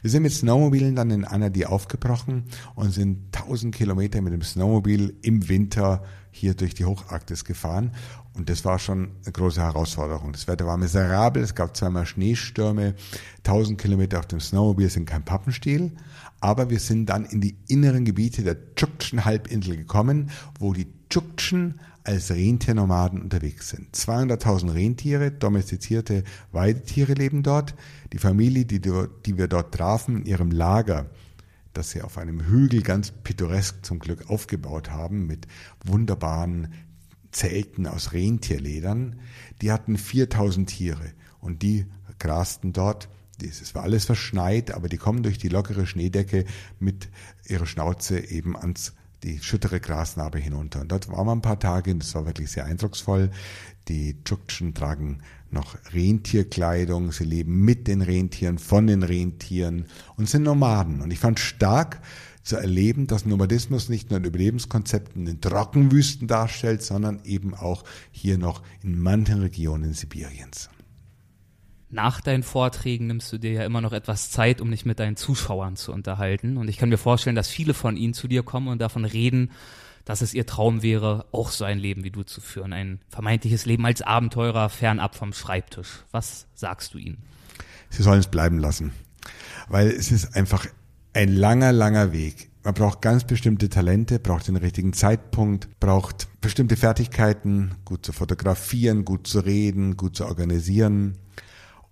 Wir sind mit Snowmobilen dann in Anadi aufgebrochen und sind 1000 Kilometer mit dem Snowmobil im Winter hier durch die Hocharktis gefahren. Und das war schon eine große Herausforderung. Das Wetter war miserabel, es gab zweimal Schneestürme. 1000 Kilometer auf dem Snowmobil sind kein Pappenstiel. Aber wir sind dann in die inneren Gebiete der Tschuktschen Halbinsel gekommen, wo die Tschuktschen als Rentiernomaden unterwegs sind. 200.000 Rentiere, domestizierte Weidetiere leben dort. Die Familie, die, die wir dort trafen, in ihrem Lager, das sie auf einem Hügel ganz pittoresk zum Glück aufgebaut haben, mit wunderbaren Zelten aus Rentierledern, die hatten 4000 Tiere und die grasten dort. Es war alles verschneit, aber die kommen durch die lockere Schneedecke mit ihrer Schnauze eben ans die schüttere Grasnarbe hinunter. Und dort waren wir ein paar Tage und das war wirklich sehr eindrucksvoll. Die Tschuktschen tragen noch Rentierkleidung, sie leben mit den Rentieren, von den Rentieren und sind Nomaden. Und ich fand stark zu erleben, dass Nomadismus nicht nur ein Überlebenskonzept in den Trockenwüsten darstellt, sondern eben auch hier noch in manchen Regionen Sibiriens nach deinen Vorträgen nimmst du dir ja immer noch etwas Zeit, um dich mit deinen Zuschauern zu unterhalten. Und ich kann mir vorstellen, dass viele von ihnen zu dir kommen und davon reden, dass es ihr Traum wäre, auch so ein Leben wie du zu führen. Ein vermeintliches Leben als Abenteurer fernab vom Schreibtisch. Was sagst du ihnen? Sie sollen es bleiben lassen. Weil es ist einfach ein langer, langer Weg. Man braucht ganz bestimmte Talente, braucht den richtigen Zeitpunkt, braucht bestimmte Fertigkeiten, gut zu fotografieren, gut zu reden, gut zu organisieren.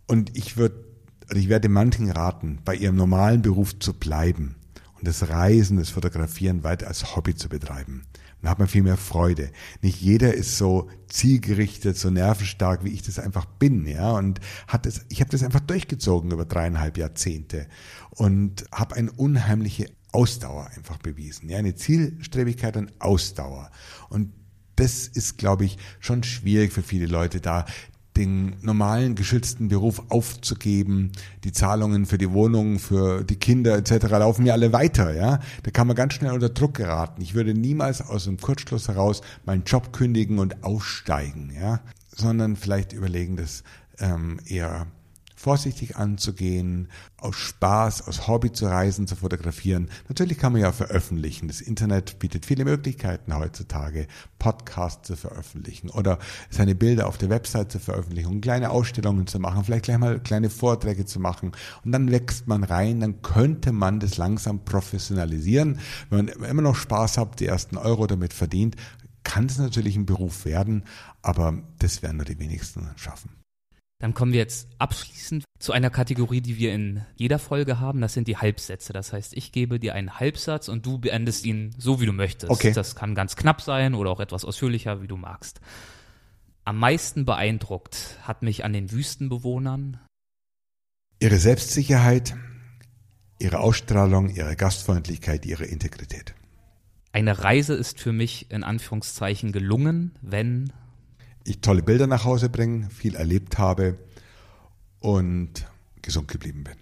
Und ich würde, also ich werde manchen raten, bei ihrem normalen Beruf zu bleiben und das Reisen, das Fotografieren weiter als Hobby zu betreiben. Dann hat man viel mehr Freude. Nicht jeder ist so zielgerichtet, so nervenstark, wie ich das einfach bin, ja. Und hat das, ich habe das einfach durchgezogen über dreieinhalb Jahrzehnte und habe eine unheimliche Ausdauer einfach bewiesen, ja, eine Zielstrebigkeit und Ausdauer. Und das ist, glaube ich, schon schwierig für viele Leute da den normalen geschützten Beruf aufzugeben. Die Zahlungen für die Wohnung, für die Kinder etc. laufen ja alle weiter. Ja, da kann man ganz schnell unter Druck geraten. Ich würde niemals aus dem Kurzschluss heraus meinen Job kündigen und aussteigen, ja, sondern vielleicht überlegen, das ähm, eher vorsichtig anzugehen, aus Spaß, aus Hobby zu reisen, zu fotografieren. Natürlich kann man ja veröffentlichen. Das Internet bietet viele Möglichkeiten heutzutage, Podcasts zu veröffentlichen oder seine Bilder auf der Website zu veröffentlichen, kleine Ausstellungen zu machen, vielleicht gleich mal kleine Vorträge zu machen. Und dann wächst man rein, dann könnte man das langsam professionalisieren. Wenn man immer noch Spaß hat, die ersten Euro damit verdient, kann es natürlich ein Beruf werden, aber das werden nur die wenigsten schaffen. Dann kommen wir jetzt abschließend zu einer Kategorie, die wir in jeder Folge haben. Das sind die Halbsätze. Das heißt, ich gebe dir einen Halbsatz und du beendest ihn so, wie du möchtest. Okay. Das kann ganz knapp sein oder auch etwas ausführlicher, wie du magst. Am meisten beeindruckt hat mich an den Wüstenbewohnern ihre Selbstsicherheit, ihre Ausstrahlung, ihre Gastfreundlichkeit, ihre Integrität. Eine Reise ist für mich in Anführungszeichen gelungen, wenn ich tolle Bilder nach Hause bringe, viel erlebt habe und gesund geblieben bin.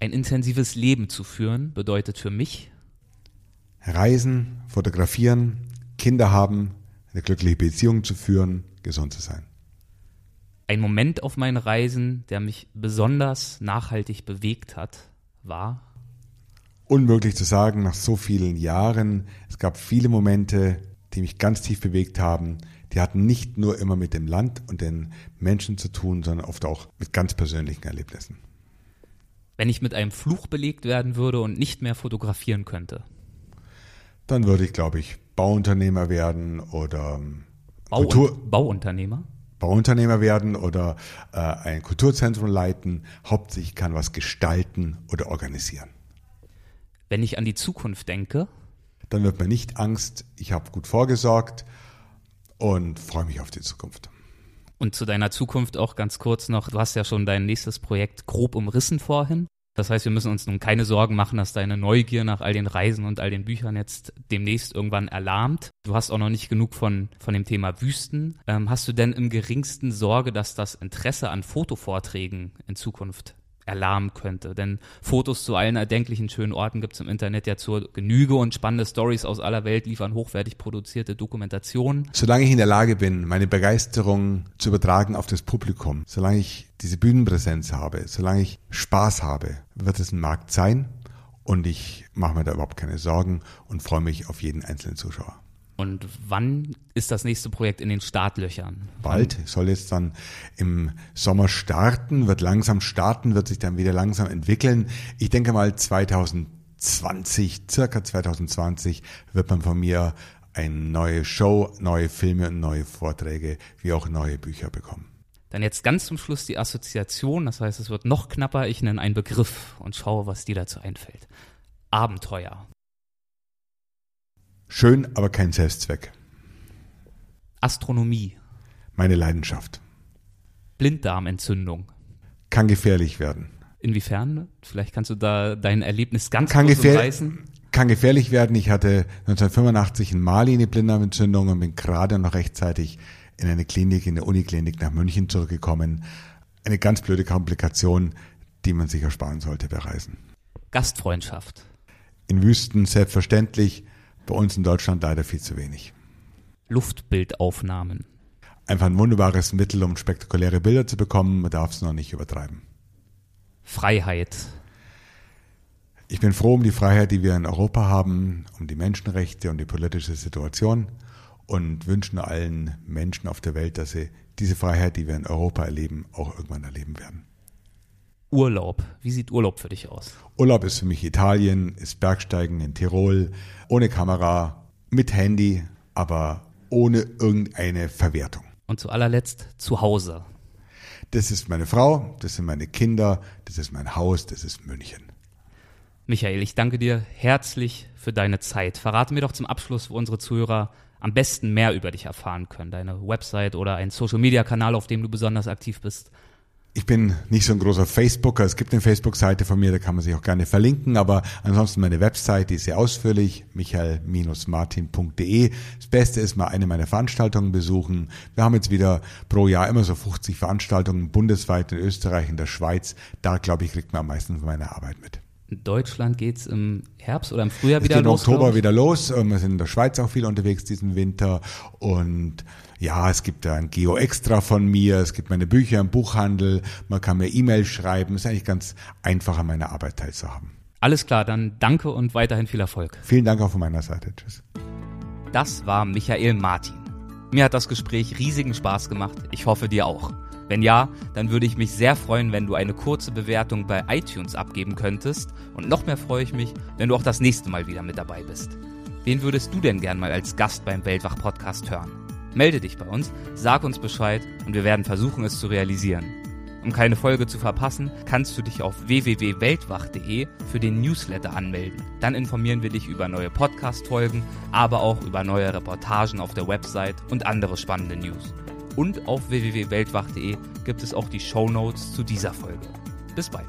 Ein intensives Leben zu führen bedeutet für mich Reisen, fotografieren, Kinder haben, eine glückliche Beziehung zu führen, gesund zu sein. Ein Moment auf meinen Reisen, der mich besonders nachhaltig bewegt hat, war unmöglich zu sagen nach so vielen Jahren. Es gab viele Momente, die mich ganz tief bewegt haben, die hatten nicht nur immer mit dem Land und den Menschen zu tun, sondern oft auch mit ganz persönlichen Erlebnissen. Wenn ich mit einem Fluch belegt werden würde und nicht mehr fotografieren könnte? Dann würde ich, glaube ich, Bauunternehmer werden oder ähm, Bau Kultur Bauunternehmer? Bauunternehmer werden oder äh, ein Kulturzentrum leiten. Hauptsächlich kann was gestalten oder organisieren. Wenn ich an die Zukunft denke, dann wird mir nicht Angst. Ich habe gut vorgesorgt und freue mich auf die Zukunft. Und zu deiner Zukunft auch ganz kurz noch, du hast ja schon dein nächstes Projekt grob umrissen vorhin. Das heißt, wir müssen uns nun keine Sorgen machen, dass deine Neugier nach all den Reisen und all den Büchern jetzt demnächst irgendwann erlahmt. Du hast auch noch nicht genug von, von dem Thema Wüsten. Ähm, hast du denn im geringsten Sorge, dass das Interesse an Fotovorträgen in Zukunft erlahmen könnte. Denn Fotos zu allen erdenklichen schönen Orten gibt es im Internet ja zur Genüge und spannende Stories aus aller Welt liefern hochwertig produzierte Dokumentationen. Solange ich in der Lage bin, meine Begeisterung zu übertragen auf das Publikum, solange ich diese Bühnenpräsenz habe, solange ich Spaß habe, wird es ein Markt sein und ich mache mir da überhaupt keine Sorgen und freue mich auf jeden einzelnen Zuschauer. Und wann ist das nächste Projekt in den Startlöchern? Bald, soll jetzt dann im Sommer starten, wird langsam starten, wird sich dann wieder langsam entwickeln. Ich denke mal 2020, circa 2020 wird man von mir eine neue Show, neue Filme und neue Vorträge, wie auch neue Bücher bekommen. Dann jetzt ganz zum Schluss die Assoziation, das heißt, es wird noch knapper. Ich nenne einen Begriff und schaue, was dir dazu einfällt. Abenteuer. Schön, aber kein Selbstzweck. Astronomie. Meine Leidenschaft. Blinddarmentzündung. Kann gefährlich werden. Inwiefern? Vielleicht kannst du da dein Erlebnis ganz kann kurz umreißen. Kann gefährlich werden. Ich hatte 1985 in Mali eine Blinddarmentzündung und bin gerade noch rechtzeitig in eine Klinik, in eine Uniklinik nach München zurückgekommen. Eine ganz blöde Komplikation, die man sich ersparen sollte bei Reisen. Gastfreundschaft. In Wüsten selbstverständlich bei uns in Deutschland leider viel zu wenig. Luftbildaufnahmen. Einfach ein wunderbares Mittel, um spektakuläre Bilder zu bekommen. Man darf es noch nicht übertreiben. Freiheit. Ich bin froh um die Freiheit, die wir in Europa haben, um die Menschenrechte und die politische Situation und wünschen allen Menschen auf der Welt, dass sie diese Freiheit, die wir in Europa erleben, auch irgendwann erleben werden. Urlaub. Wie sieht Urlaub für dich aus? Urlaub ist für mich Italien, ist Bergsteigen in Tirol, ohne Kamera, mit Handy, aber ohne irgendeine Verwertung. Und zu allerletzt zu Hause. Das ist meine Frau, das sind meine Kinder, das ist mein Haus, das ist München. Michael, ich danke dir herzlich für deine Zeit. Verrate mir doch zum Abschluss, wo unsere Zuhörer am besten mehr über dich erfahren können. Deine Website oder ein Social-Media-Kanal, auf dem du besonders aktiv bist. Ich bin nicht so ein großer Facebooker. Es gibt eine Facebook-Seite von mir, da kann man sich auch gerne verlinken. Aber ansonsten meine Website, die ist sehr ausführlich, michael-martin.de. Das Beste ist mal eine meiner Veranstaltungen besuchen. Wir haben jetzt wieder pro Jahr immer so 50 Veranstaltungen bundesweit in Österreich, in der Schweiz. Da, glaube ich, kriegt man am meisten von meiner Arbeit mit. In Deutschland geht's im Herbst oder im Frühjahr Es wieder geht im los. Oktober glaub ich. wieder los. Ähm, Wir sind in der Schweiz auch viel unterwegs diesen Winter. Und ja, es gibt da ein Geo Extra von mir. Es gibt meine Bücher im Buchhandel. Man kann mir E-Mails schreiben. Es ist eigentlich ganz einfach, an meiner Arbeit teilzuhaben. Alles klar, dann danke und weiterhin viel Erfolg. Vielen Dank auch von meiner Seite. Tschüss. Das war Michael Martin. Mir hat das Gespräch riesigen Spaß gemacht. Ich hoffe dir auch. Wenn ja, dann würde ich mich sehr freuen, wenn du eine kurze Bewertung bei iTunes abgeben könntest. Und noch mehr freue ich mich, wenn du auch das nächste Mal wieder mit dabei bist. Wen würdest du denn gern mal als Gast beim Weltwach-Podcast hören? Melde dich bei uns, sag uns Bescheid und wir werden versuchen, es zu realisieren. Um keine Folge zu verpassen, kannst du dich auf www.weltwach.de für den Newsletter anmelden. Dann informieren wir dich über neue Podcast-Folgen, aber auch über neue Reportagen auf der Website und andere spannende News. Und auf www.weltwach.de gibt es auch die Show Notes zu dieser Folge. Bis bald.